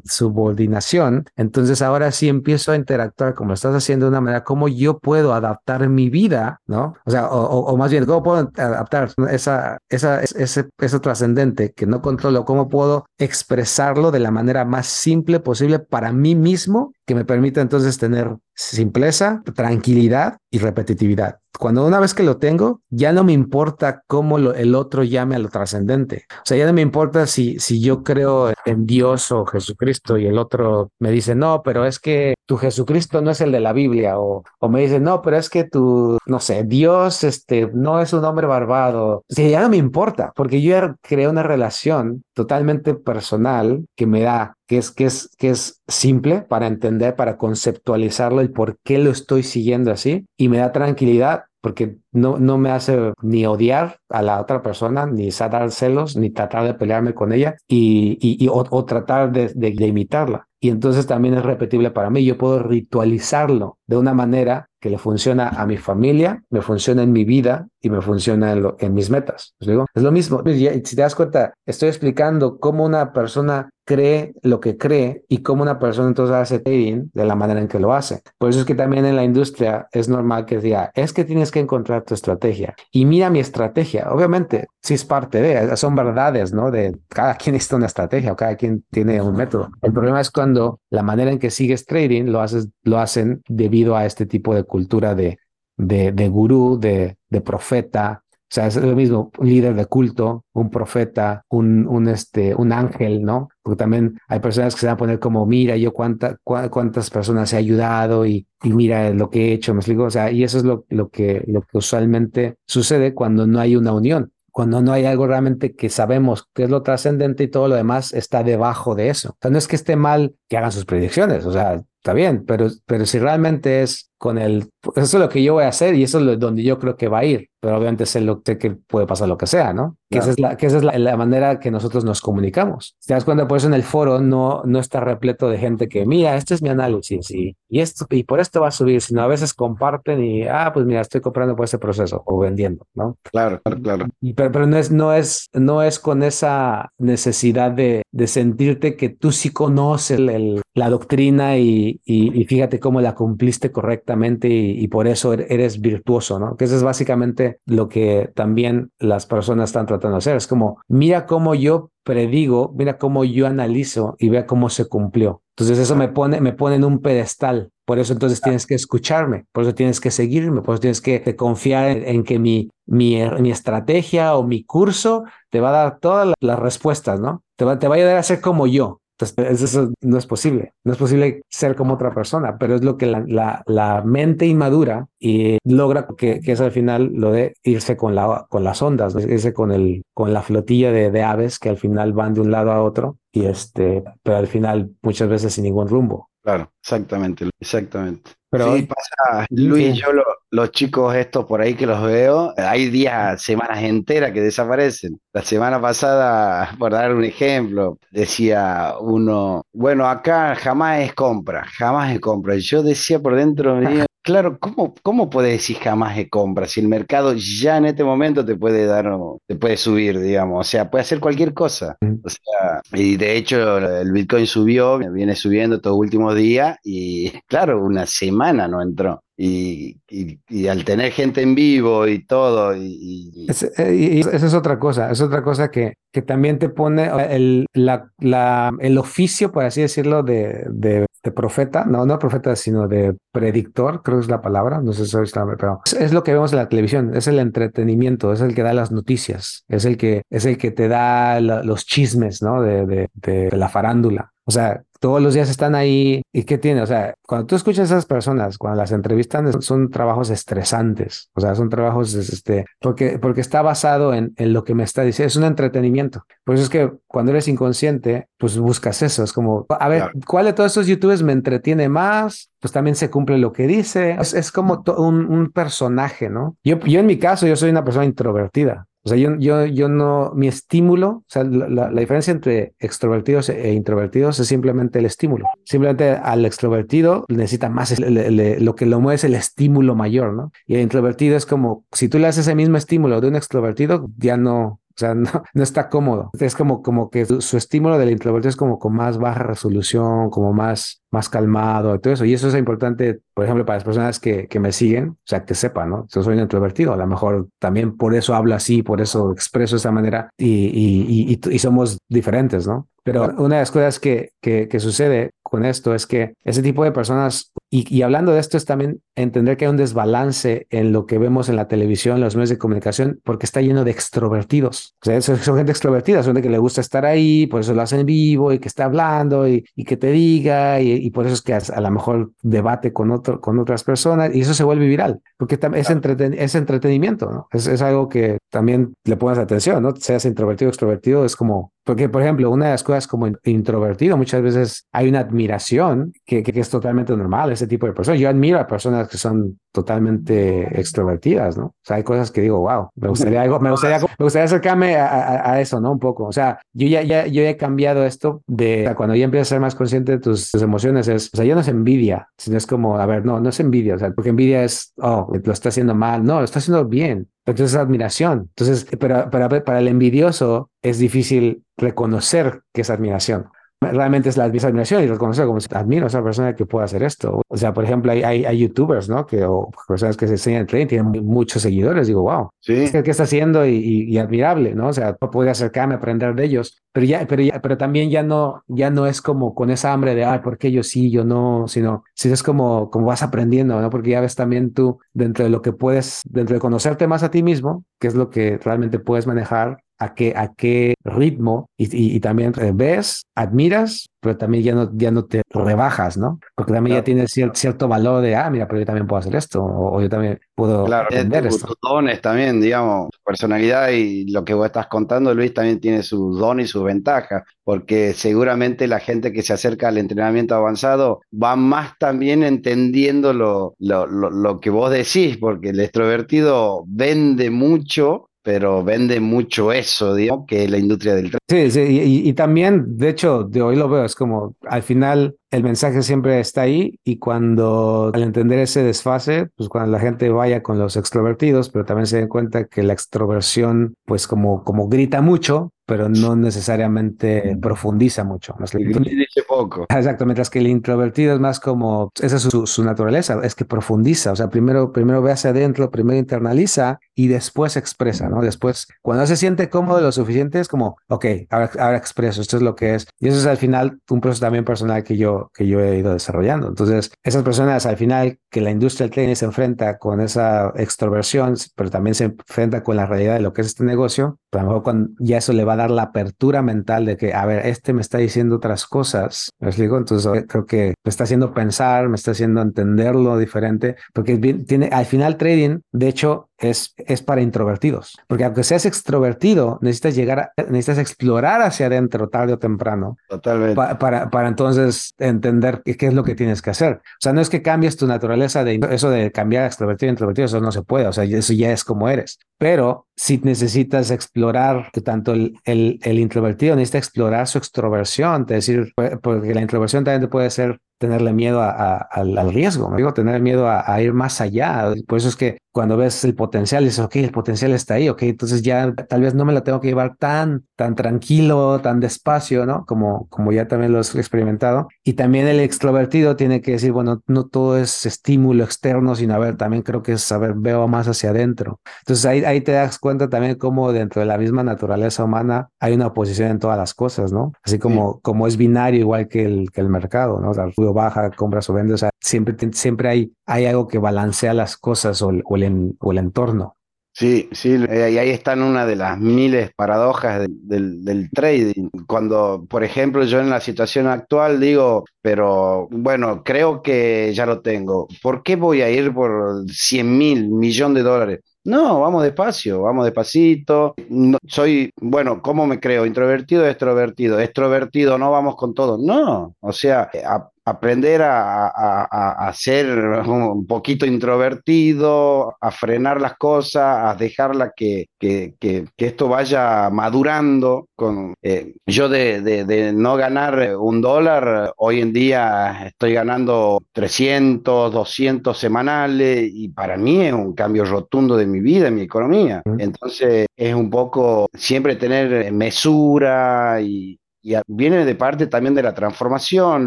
subordinación, entonces ahora sí empiezo a interactuar como estás haciendo de una manera, cómo yo puedo adaptar mi vida, ¿no? O sea, o, más bien, cómo puedo adaptar esa, esa, ese, eso trascendente que no controlo, cómo puedo expresarlo de la manera más simple posible para mí mismo que me permita entonces tener simpleza, tranquilidad y repetitividad. Cuando una vez que lo tengo, ya no me importa cómo el otro llame a lo trascendente. O sea, ya no me importa si, si yo creo en Dios o Jesucristo y el otro me dice, no, pero es que tu Jesucristo no es el de la Biblia. O, o me dice, no, pero es que tu, no sé, Dios este, no es un hombre barbado. O sea, ya no me importa, porque yo ya creé una relación totalmente personal que me da que es, que es, que es simple para entender, para conceptualizarlo y por qué lo estoy siguiendo así y me da tranquilidad porque no, no me hace ni odiar a la otra persona, ni dar celos, ni tratar de pelearme con ella y, y, o, tratar de, imitarla. Y entonces también es repetible para mí. Yo puedo ritualizarlo de una manera que le funciona a mi familia, me funciona en mi vida y me funciona en, en mis metas. digo? Es lo mismo. Si te das cuenta, estoy explicando cómo una persona cree lo que cree y cómo una persona entonces hace trading de la manera en que lo hace. Por eso es que también en la industria es normal que diga, es que tienes que encontrar tu estrategia. Y mira mi estrategia. Obviamente, si es parte de, son verdades, ¿no? De cada quien necesita una estrategia o cada quien tiene un método. El problema es cuando la manera en que sigues trading lo, haces, lo hacen debido a este tipo de cultura de, de, de gurú, de, de profeta, o sea, es lo mismo, un líder de culto, un profeta, un, un, este, un ángel, ¿no? Porque también hay personas que se van a poner como, mira, yo cuánta, cuántas personas he ayudado y, mira lo que he hecho, me explico. O sea, y eso es lo, lo, que, lo que usualmente sucede cuando no hay una unión cuando no hay algo realmente que sabemos que es lo trascendente y todo lo demás está debajo de eso. O no es que esté mal que hagan sus predicciones, o sea, está bien, pero, pero si realmente es con el, eso es lo que yo voy a hacer y eso es donde yo creo que va a ir, pero obviamente sé, lo, que puede pasar lo que sea, ¿no? Que esa es, la, que esa es la, manera que nosotros nos comunicamos. Si te das cuenta, por eso en el foro no, no está repleto de gente que, mira, este es mi análisis y, y, esto, y por esto va a subir, sino a veces comparten y, ah, pues mira, estoy comprando por ese proceso o vendiendo, ¿no? Claro, claro, claro. Y, pero, pero no, es, no, es, no es con esa necesidad de, de sentirte que tú sí conoces el, la doctrina y, y, y, fíjate cómo la cumpliste correctamente y, por eso er, eres virtuoso, ¿no? Que eso es básicamente lo que también las personas están tratando de hacer. Es como, mira cómo yo predigo, mira cómo yo analizo y vea cómo se cumplió. Entonces eso me pone, me pone en un pedestal. Por eso entonces tienes que escucharme, por eso tienes que seguirme, por eso tienes que confiar en, que mi, mi, mi, estrategia o mi curso te va a dar todas las respuestas, ¿no? Te va, te va a ayudar a ser como yo. Entonces, eso no es posible. No es posible ser como otra persona, pero es lo que la, la, la mente inmadura y logra que, que, es al final lo de irse con, la, con las ondas, irse con, el, con la flotilla de, de, aves que al final van de un lado a otro, y este, pero al final muchas veces sin ningún rumbo. Claro, exactamente, exactamente. Pero sí, pasa, Luis, yo los chicos estos por ahí que los veo, hay días, semanas enteras que desaparecen. La semana pasada, por dar un ejemplo, decía uno, bueno, acá jamás es compra, jamás es compra. Y yo decía por dentro mío, Claro, ¿cómo, ¿cómo puedes decir jamás de compra? Si el mercado ya en este momento te puede dar, te puede subir, digamos, o sea, puede hacer cualquier cosa. O sea, y de hecho el Bitcoin subió, viene subiendo estos últimos días y claro, una semana no entró. Y, y, al tener gente en vivo y todo. Y, eh, esa es otra cosa, es otra cosa que, que también te pone el, la, la, el oficio, por así decirlo, de, de, profeta, no, no profeta, sino de predictor, creo que es la palabra, no sé si es la pero es, lo que vemos en la televisión, es el entretenimiento, es el que da las noticias, es el que, es el que te da los chismes, ¿no? De, de la farándula. O sea, todos los días están ahí. ¿Y qué tiene? O sea, cuando tú escuchas a esas personas, cuando las entrevistan, son trabajos estresantes. O sea, son trabajos, este, porque, porque está basado en, en lo que me está diciendo. Es un entretenimiento. Por eso es que cuando eres inconsciente, pues buscas eso. Es como, a ver, ¿cuál de todos estos youtubers me entretiene más? Pues también se cumple lo que dice. Es, es como un, un, personaje, ¿no? Yo, yo en mi caso, yo soy una persona introvertida. O sea, yo, yo, yo no, mi estímulo, o sea, la, diferencia entre extrovertidos e introvertidos es simplemente el estímulo. Simplemente al extrovertido necesita más, lo que lo mueve es el estímulo mayor, ¿no? Y el introvertido es como, si tú le haces ese mismo estímulo de un extrovertido, ya no, o sea, no, no está cómodo. Es como, como que su, estímulo del introvertido es como con más baja resolución, como más, más calmado todo eso. Y eso es importante, por ejemplo, para las personas que, que me siguen, o sea, que sepan, ¿no? Yo soy un introvertido, a lo mejor también por eso hablo así, por eso expreso de esa manera y, y, y, y somos diferentes, ¿no? Pero una de las cosas que, que, que, sucede con esto es que ese tipo de personas, y, y, hablando de esto es también entender que hay un desbalance en lo que vemos en la televisión, en los medios de comunicación, porque está lleno de extrovertidos. O sea, son, gente extrovertida, son gente que le gusta estar ahí, por eso lo hacen en vivo y que está hablando y, y que te diga, y, por eso es que a, lo mejor debate con, otro, con otras personas y eso se vuelve viral, porque es, entreten, es entretenimiento, ¿no? Es, es algo que también le pones atención, ¿no? Seas introvertido o extrovertido, es como porque, por ejemplo, una de las cosas como introvertido, muchas veces hay una admiración que, que, es totalmente normal, ese tipo de personas. Yo admiro a personas que son totalmente extrovertidas, ¿no? O sea, hay cosas que digo, wow, me gustaría, algo, me gustaría, me gustaría acercarme a, a, eso, ¿no? Un poco. O sea, yo ya, ya, yo he cambiado esto de cuando ya empiezas a ser más consciente de tus, emociones, es, o sea, ya no es envidia, sino es como, a ver, no, no es envidia, o sea, porque envidia es, oh, lo está haciendo mal, no, lo está haciendo bien. Entonces es admiración. Entonces, pero, pero para el envidioso es difícil reconocer que es admiración realmente es la admiración y reconocer como admiro a esa persona que puede hacer esto. O sea, por ejemplo, hay, hay, youtubers, ¿no? Que, o personas que se enseñan trading, tienen muchos seguidores. Digo, wow, ¿Sí? ¿qué, está haciendo? Y, admirable, ¿no? O sea, puede acercarme a aprender de ellos, pero ya, pero ya, pero también ya no, ya no es como con esa hambre de, ay, ¿por qué yo sí, yo no? Sino, si es como, como vas aprendiendo, ¿no? Porque ya ves también tú, dentro de lo que puedes, dentro de conocerte más a ti mismo, qué es lo que realmente puedes manejar a qué, a qué ritmo y, también eh, ves, admiras, pero también ya no, ya no te rebajas, ¿no? Porque también ya tienes cierto valor de, ah, mira, pero yo también puedo hacer esto, o, yo también puedo claro, aprender esto. Tus dones también, digamos, personalidad y lo que vos estás contando, Luis, también tiene sus dones y sus ventajas, porque seguramente la gente que se acerca al entrenamiento avanzado va más también entendiendo lo, lo, lo, lo que vos decís, porque el extrovertido vende mucho pero vende mucho eso, digamos, que la industria del Sí, sí, y, y, también, de hecho, de hoy lo veo, es como al final el mensaje siempre está ahí y cuando al entender ese desfase, pues cuando la gente vaya con los extrovertidos, pero también se den cuenta que la extroversión, pues como, como grita mucho, pero no necesariamente profundiza mucho. dice poco. Exacto, mientras que el introvertido es más como, esa es su, su, naturaleza, es que profundiza, o sea, primero, primero ve hacia adentro, primero internaliza y después expresa, ¿no? Después, cuando se siente cómodo lo suficiente, es como, ok, ahora, ahora expreso, esto es lo que es. Y eso es al final un proceso también personal que yo, que yo he ido desarrollando. Entonces, esas personas al final que la industria del trading se enfrenta con esa extroversión, pero también se enfrenta con la realidad de lo que es este negocio, a lo mejor cuando ya eso le va a dar la apertura mental de que, a ver, este me está diciendo otras cosas, ¿me explico? Entonces creo que me está haciendo pensar, me está haciendo entenderlo diferente, porque tiene, al final trading, de hecho, es, es para introvertidos, porque aunque seas extrovertido, necesitas llegar, a, necesitas explorar hacia adentro tarde o temprano. Totalmente. para, para entonces entender qué, qué, es lo que tienes que hacer. O sea, no es que cambies tu naturaleza de eso de cambiar a extrovertido a introvertido, eso no se puede, o sea, eso ya es como eres. Pero si necesitas explorar, que tanto el, el, el introvertido necesita explorar su extroversión, es decir, porque la introversión también puede ser tenerle miedo a, a, al, al, riesgo, me digo, tener miedo a, a, ir más allá. Por eso es que cuando ves el potencial, dices, ok, el potencial está ahí, ok, entonces ya tal vez no me la tengo que llevar tan, tan tranquilo, tan despacio, ¿no? Como, como ya también lo has experimentado. Y también el extrovertido tiene que decir, bueno, no todo es estímulo externo, sino a ver, también creo que es, a ver, veo más hacia adentro. Entonces ahí, ahí te das cuenta también cómo dentro de la misma naturaleza humana hay una oposición en todas las cosas, ¿no? Así como, sí. como es binario igual que el, que el mercado, ¿no? O baja, compras o vendes, o sea, siempre, siempre hay, hay algo que balancea las cosas o, o, el, o el entorno. Sí, sí, eh, y ahí están una de las miles paradojas de, del, del, trading. Cuando, por ejemplo, yo en la situación actual digo, pero bueno, creo que ya lo tengo. ¿Por qué voy a ir por 100 mil, millón de dólares? No, vamos despacio, vamos despacito. No, soy, bueno, ¿cómo me creo? Introvertido, extrovertido. Extrovertido, no vamos con todo. No, o sea, a, aprender a, a, a, ser un poquito introvertido, a frenar las cosas, a dejarla que, que, que, que esto vaya madurando. Con, eh, yo de, de, de, no ganar un dólar, hoy en día estoy ganando 300, 200 semanales y para mí es un cambio rotundo de mi vida, de mi economía. Entonces es un poco siempre tener mesura y, y viene de parte también de la transformación,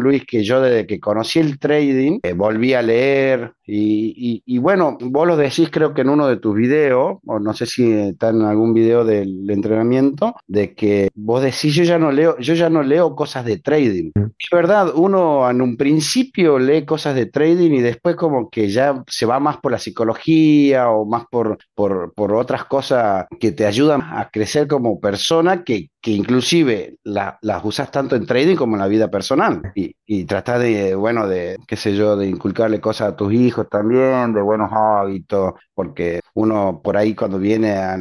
Luis, que yo desde que conocí el trading, eh, volví a leer y, y, y, bueno, vos lo decís creo que en uno de tus videos, o no sé si está en algún video del entrenamiento, de que vos decís yo ya no leo, yo ya no leo cosas de trading. Mm. Es verdad, uno en un principio lee cosas de trading y después como que ya se va más por la psicología o más por, por, por otras cosas que te ayudan a crecer como persona que, que inclusive la, las usas tanto en trading como en la vida personal y, y tratar de, bueno, de, qué sé yo, de inculcarle cosas a tus hijos también, de buenos hábitos, porque uno por ahí cuando viene a,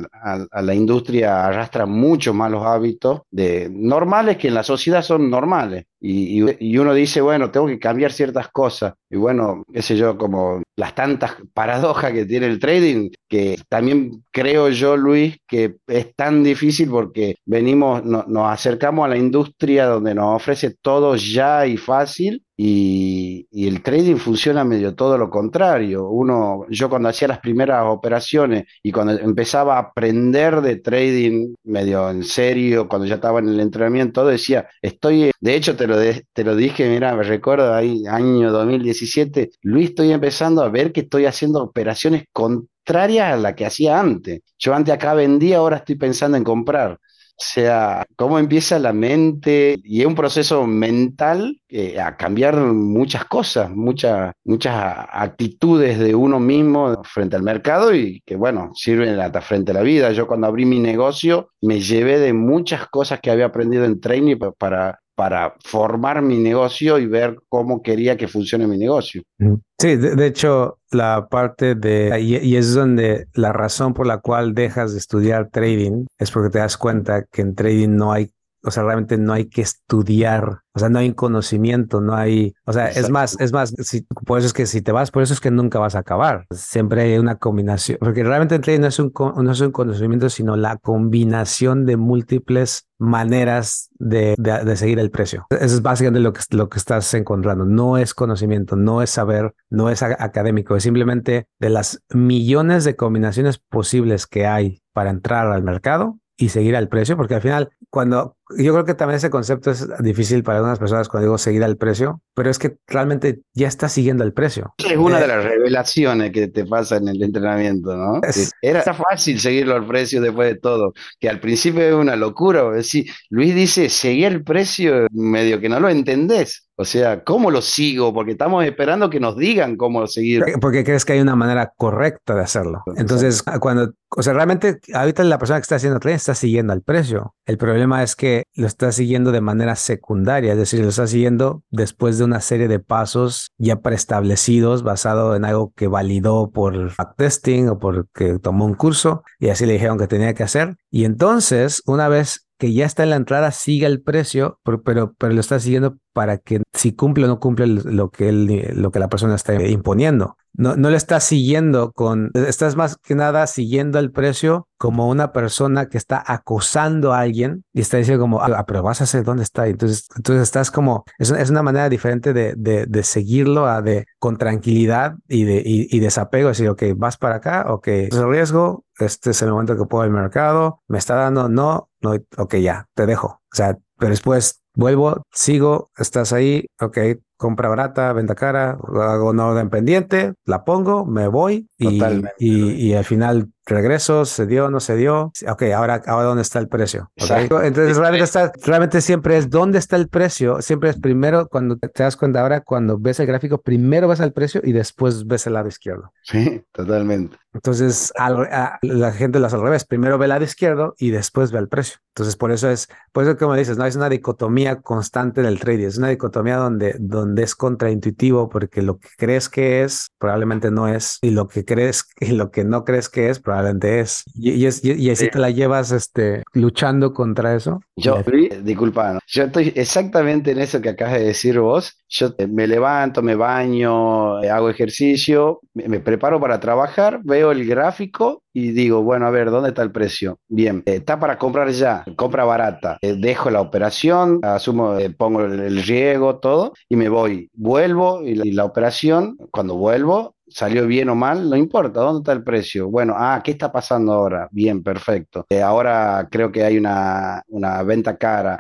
la industria arrastra mucho malos hábitos de normales que en la sociedad son normales. Y, uno dice, bueno, tengo que cambiar ciertas cosas. Y bueno, qué sé yo, como las tantas paradojas que tiene el trading, que también creo yo, Luis, que es tan difícil porque venimos, no, nos acercamos a la industria donde nos ofrece todo ya y fácil. Y, y, el trading funciona medio todo lo contrario. Uno, yo cuando hacía las primeras operaciones y cuando empezaba a aprender de trading medio en serio, cuando ya estaba en el entrenamiento, decía, estoy, de hecho te lo, de, te lo dije, mira, me recuerdo ahí, año 2017, Luis, estoy empezando a ver que estoy haciendo operaciones contrarias a la que hacía antes. Yo antes acá vendía, ahora estoy pensando en comprar. Sea, cómo empieza la mente y es un proceso mental eh, a cambiar muchas cosas, muchas, muchas actitudes de uno mismo frente al mercado y que, bueno, sirven hasta frente a la vida. Yo cuando abrí mi negocio me llevé de muchas cosas que había aprendido en training para, para formar mi negocio y ver cómo quería que funcione mi negocio. Sí, de, hecho, la parte de, y, es donde la razón por la cual dejas de estudiar trading es porque te das cuenta que en trading no hay, o sea, realmente no hay que estudiar o sea, no hay conocimiento, no hay, o sea, Exacto. es más, es más, si, por eso es que si te vas, por eso es que nunca vas a acabar. Siempre hay una combinación, porque realmente el trading no es un, no es un conocimiento, sino la combinación de múltiples maneras de, de, de, seguir el precio. Eso es básicamente lo que, lo que estás encontrando. No es conocimiento, no es saber, no es académico, es simplemente de las millones de combinaciones posibles que hay para entrar al mercado, y seguir al precio, porque al final, cuando yo creo que también ese concepto es difícil para algunas personas cuando digo seguir al precio, pero es que realmente ya está siguiendo el precio. Es una de eh, las revelaciones que te pasa en el entrenamiento, ¿no? Era fácil seguirlo al precio después de todo, que al principio es una locura. decir, Luis dice, seguir el precio medio que no lo entendés. O sea, ¿cómo lo sigo? Porque estamos esperando que nos digan cómo seguir. Porque crees que hay una manera correcta de hacerlo. Entonces, cuando, o sea, realmente ahorita la persona que está haciendo trading está siguiendo al precio. El problema es que lo está siguiendo de manera secundaria, es decir, lo está siguiendo después de una serie de pasos ya preestablecidos basado en algo que validó por backtesting o porque tomó un curso y así le dijeron que tenía que hacer. Y entonces, una vez que ya está en la entrada, sigue el precio, pero, pero, pero lo está siguiendo para que si cumple o no cumple lo que, él, lo que la persona está imponiendo. No, no le estás siguiendo con, estás más que nada siguiendo el precio como una persona que está acosando a alguien y está diciendo como, ah, pero vas a saber dónde está. Entonces, entonces estás como, es, es una manera diferente de, de, de seguirlo a de, con tranquilidad y, de, y, desapego, decir, ok, vas para acá, ok, es el riesgo, este es el momento que puedo el mercado, me está dando, no, no, ok, ya, te dejo. O sea, pero después vuelvo, sigo, estás ahí, ok, compra barata, venta cara, hago una orden pendiente, la pongo, me voy y, y, y, al final regreso, se dio, no se dio. Ok, ahora, ahora dónde está el precio. Entonces realmente, está, realmente siempre es dónde está el precio. Siempre es primero cuando te das cuenta ahora, cuando ves el gráfico, primero vas al precio y después ves el lado izquierdo. Sí, totalmente. Entonces la gente lo hace al revés. Primero ve el lado izquierdo y después ve el precio. Entonces por eso es, por eso como dices, no es una dicotomía constante en el trading. Es una dicotomía donde, donde es contraintuitivo porque lo que crees que es probablemente no es y lo que crees y lo que no crees que es probablemente es. Y, y, así te la llevas este, luchando contra eso. Yo, disculpa, yo estoy exactamente en eso que acabas de decir vos. Yo me levanto, me baño, hago ejercicio, me, preparo para trabajar, veo el gráfico y digo, bueno, a ver, ¿dónde está el precio? Bien, eh, está para comprar ya, compra barata. Eh, dejo la operación, asumo, eh, pongo el, riego, todo, y me voy. Vuelvo y la operación, cuando vuelvo, salió bien o mal, no importa, ¿dónde está el precio? Bueno, ah, ¿qué está pasando ahora? Bien, perfecto. Ahora creo que hay una, una venta cara.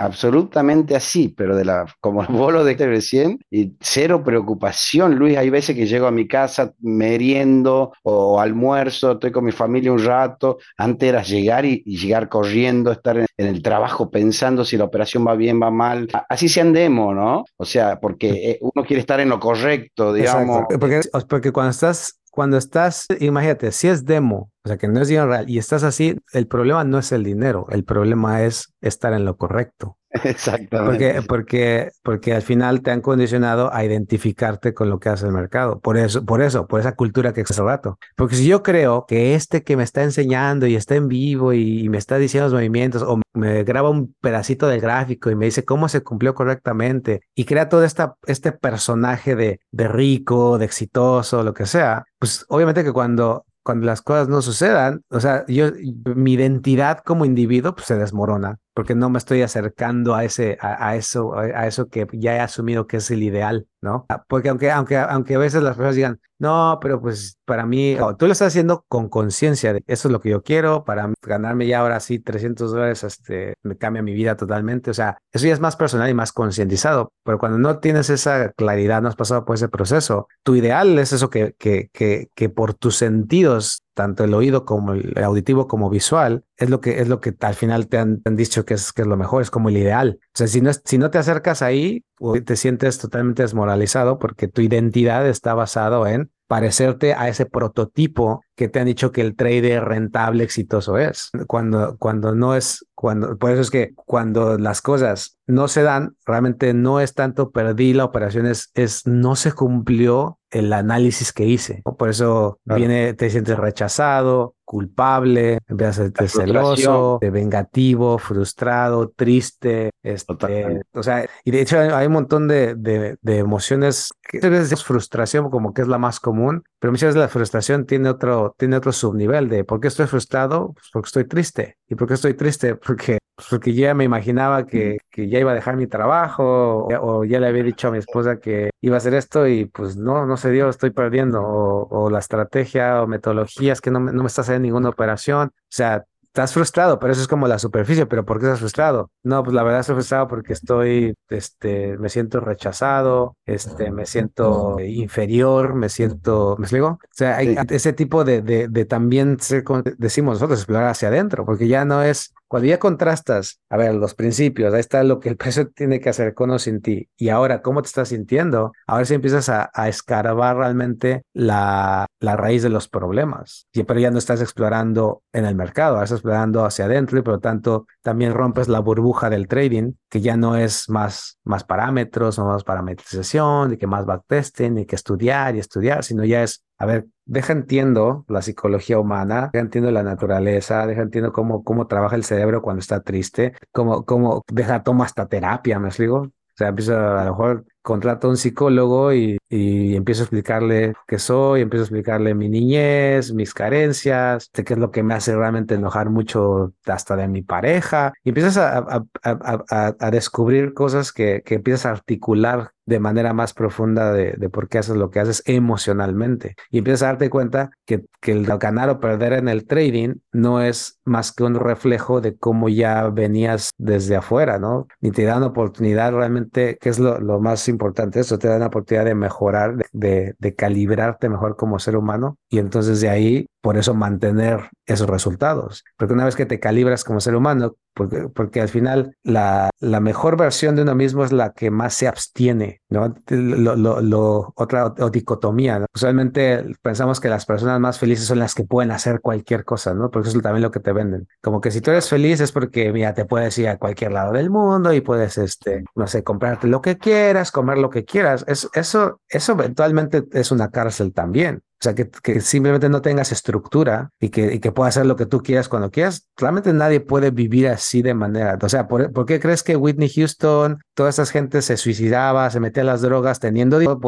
Absolutamente así, pero de la, como vos lo dijiste recién, y cero preocupación, Luis. Hay veces que llego a mi casa meriendo o almuerzo, estoy con mi familia un rato. Antes era llegar y, llegar corriendo, estar en, el trabajo pensando si la operación va bien, va mal. Así se andemos, ¿no? O sea, porque eh, uno quiere estar en lo correcto, digamos. Porque, porque cuando estás cuando estás, imagínate, si es demo, o sea, que no es dinero real y estás así, el problema no es el dinero, el problema es estar en lo correcto. Exactamente. Porque, porque, porque al final te han condicionado a identificarte con lo que hace el mercado. Por eso, por eso, por esa cultura que hace rato. Porque si yo creo que este que me está enseñando y está en vivo y, me está diciendo los movimientos o me graba un pedacito del gráfico y me dice cómo se cumplió correctamente y crea todo esta, este personaje de, de rico, de exitoso, lo que sea, pues obviamente que cuando cuando las cosas no sucedan, o sea, yo, mi identidad como individuo pues, se desmorona porque no me estoy acercando a ese, a, eso, a, eso que ya he asumido que es el ideal, ¿no? Ah, porque aunque, aunque, aunque a veces las personas digan, no, pero pues para mí, tú lo estás haciendo con conciencia de eso es lo que yo quiero, para ganarme ya ahora sí 300 dólares, este, me cambia mi vida totalmente, o sea, eso ya es más personal y más concientizado, pero cuando no tienes esa claridad, no has pasado por ese proceso, tu ideal es eso que, que, que, que por tus sentidos tanto el oído como el auditivo como visual, es lo que, es lo que al final te han, dicho que es, que es lo mejor, es como el ideal. O sea, si no, si no te acercas ahí, te sientes totalmente desmoralizado porque tu identidad está basado en parecerte a ese prototipo que te han dicho que el trader rentable exitoso es. Cuando, cuando no es, cuando, por eso es que cuando las cosas no se dan, realmente no es tanto perdí la operación, es, no se cumplió el análisis que hice. Por eso viene, te sientes rechazado, culpable, empiezas a ser celoso, vengativo, frustrado, triste, este, o sea, y de hecho hay, un montón de, de, de emociones, que es frustración como que es la más común, pero muchas veces la frustración tiene otro, tiene otro subnivel de ¿por qué estoy frustrado? Pues porque estoy triste. ¿Y por qué estoy triste? Porque, pues porque ya me imaginaba que, que ya iba a dejar mi trabajo o, ya le había dicho a mi esposa que iba a hacer esto y pues no, no se dio, estoy perdiendo o, o la estrategia o metodologías que no me, no me está haciendo ninguna operación. O sea, estás frustrado, pero eso es como la superficie, pero ¿por qué estás frustrado? No, pues la verdad estoy frustrado porque estoy, este, me siento rechazado, este, me siento inferior, me siento, ¿me explico? O sea, hay ese tipo de, de, de también ser, decimos nosotros, explorar hacia adentro, porque ya no es cuando ya contrastas, a ver, los principios, ahí está lo que el precio tiene que hacer con o sin ti, y ahora cómo te estás sintiendo, ahora sí empiezas a, escarbar realmente la, la, raíz de los problemas, y, pero ya no estás explorando en el mercado, estás explorando hacia adentro y por lo tanto también rompes la burbuja del trading, que ya no es más, más parámetros, no más parametrización, y que más backtesting, y que estudiar y estudiar, sino ya es a ver, deja entiendo la psicología humana, deja entiendo la naturaleza, deja entiendo cómo, cómo trabaja el cerebro cuando está triste, cómo, cómo deja, toma hasta terapia, ¿me explico? O sea, empieza a lo mejor contrato a un psicólogo y, y, empiezo a explicarle qué soy, empiezo a explicarle mi niñez, mis carencias, qué es lo que me hace realmente enojar mucho hasta de mi pareja, y empiezas a, a, a, a descubrir cosas que, que, empiezas a articular de manera más profunda de, de, por qué haces lo que haces emocionalmente. Y empiezas a darte cuenta que, que el ganar o perder en el trading no es más que un reflejo de cómo ya venías desde afuera, ¿no? Ni te dan oportunidad realmente, que es lo, lo más importante eso, te da la oportunidad de mejorar, de, de, calibrarte mejor como ser humano y entonces de ahí, por eso mantener esos resultados. Porque una vez que te calibras como ser humano, porque, porque al final la, la mejor versión de uno mismo es la que más se abstiene, ¿no? Lo, lo, lo otra dicotomía, ¿no? Usualmente pensamos que las personas más felices son las que pueden hacer cualquier cosa, ¿no? Porque eso es también lo que te venden. Como que si tú eres feliz es porque, mira, te puedes ir a cualquier lado del mundo y puedes, este, no sé, comprarte lo que quieras, comer lo que quieras. eso, eso eventualmente es una cárcel también. O sea, que, que, simplemente no tengas estructura y que, y que puedas hacer lo que tú quieras cuando quieras. Realmente nadie puede vivir así de manera. O sea, ¿por, ¿por qué crees que Whitney Houston, toda esa gente se suicidaba, se metía las drogas teniendo dinero?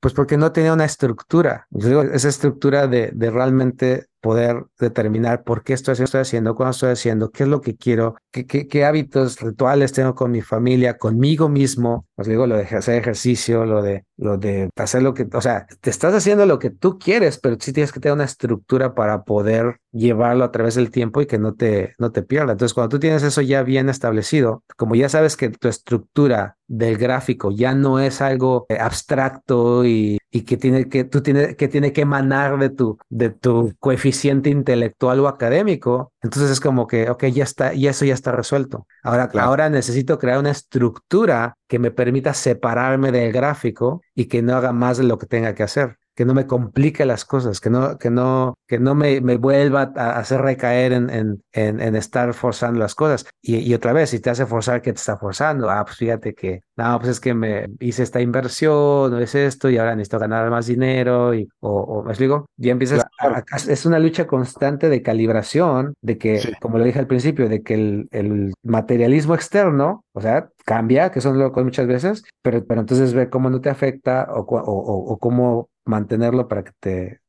Pues porque no tenía una estructura. Esa estructura de, de realmente poder determinar por qué estoy, estoy haciendo, cuándo estoy haciendo, qué es lo que quiero, qué, qué, hábitos rituales tengo con mi familia, conmigo mismo. Os digo, lo de hacer ejercicio, lo de, lo de hacer lo que, o sea, te estás haciendo lo que tú quieres, pero sí tienes que tener una estructura para poder llevarlo a través del tiempo y que no te, no te pierda. Entonces, cuando tú tienes eso ya bien establecido, como ya sabes que tu estructura del gráfico ya no es algo eh, abstracto y, y que tiene que, tú que tiene que emanar de tu, de tu coeficiente intelectual o académico, entonces es como que, ok, ya está, y eso ya está resuelto. Ahora, ahora necesito crear una estructura que me permita separarme del gráfico y que no haga más de lo que tenga que hacer que no me complique las cosas, que no, que no, que no me, me vuelva a hacer recaer en, en, en, estar forzando las cosas. Y, y, otra vez, si te hace forzar, ¿qué te está forzando? Ah, pues fíjate que, no, pues es que me hice esta inversión, no es esto, y ahora necesito ganar más dinero, y, o, o me explico, ya empiezas, a, es una lucha constante de calibración, de que, sí. como lo dije al principio, de que el, el materialismo externo, o sea, cambia, que son locos muchas veces, pero, pero entonces ve cómo no te afecta o, o, o, o cómo mantenerlo para que te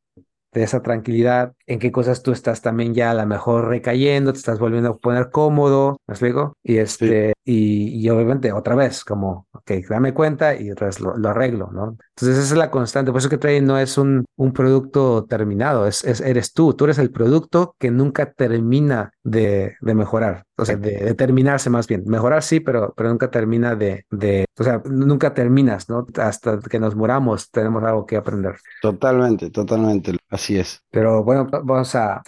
de esa tranquilidad, en qué cosas tú estás también ya a lo mejor recayendo, te estás volviendo a poner cómodo, ¿me explico? Y este, sí. y, y, obviamente otra vez, como, ok, dame cuenta y otra vez lo, lo, arreglo, ¿no? Entonces esa es la constante, por eso que trading no es un, un producto terminado, es, es, eres tú, tú eres el producto que nunca termina de, de mejorar, o sea, de, de, terminarse más bien, mejorar sí, pero, pero nunca termina de, de, o sea, nunca terminas, ¿no? Hasta que nos muramos tenemos algo que aprender. Totalmente, totalmente. Así es. Pero bueno, vamos a,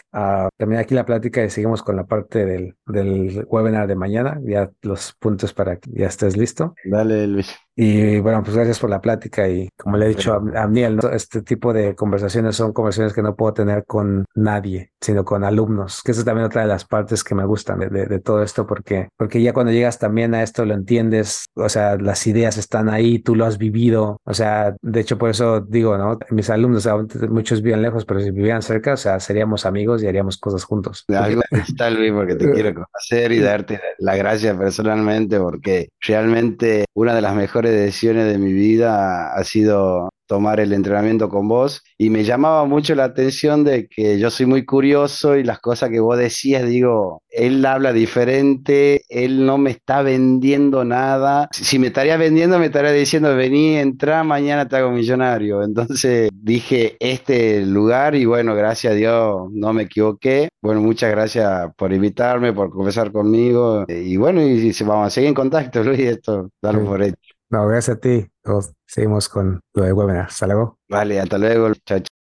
terminar aquí la plática y seguimos con la parte del, del webinar de mañana. Ya los puntos para que ya estés listo. Dale, Luis. Y bueno, pues gracias por la plática y como le he dicho a, a Miel, ¿no? este tipo de conversaciones son conversaciones que no puedo tener con nadie, sino con alumnos, que eso es también otra de las partes que me gustan de, de, de, todo esto, porque, porque ya cuando llegas también a esto lo entiendes, o sea, las ideas están ahí, tú lo has vivido, o sea, de hecho por eso digo, ¿no? Mis alumnos, muchos viven lejos, pero si vivían cerca, o sea, seríamos amigos y haríamos cosas juntos. Algo está, Luis, porque te quiero conocer y darte la gracia personalmente, porque realmente una de las mejores mejores decisiones de mi vida ha sido tomar el entrenamiento con vos y me llamaba mucho la atención de que yo soy muy curioso y las cosas que vos decías, digo, él habla diferente, él no me está vendiendo nada. Si me estaría vendiendo, me estaría diciendo, vení, entra, mañana te hago millonario. Entonces dije, este lugar y bueno, gracias a Dios no me equivoqué. Bueno, muchas gracias por invitarme, por conversar conmigo y bueno, y, vamos a seguir en contacto, Luis, esto, dalo por hecho. No, gracias a ti. seguimos con lo de webinar. Hasta luego. Vale, hasta luego. Chao,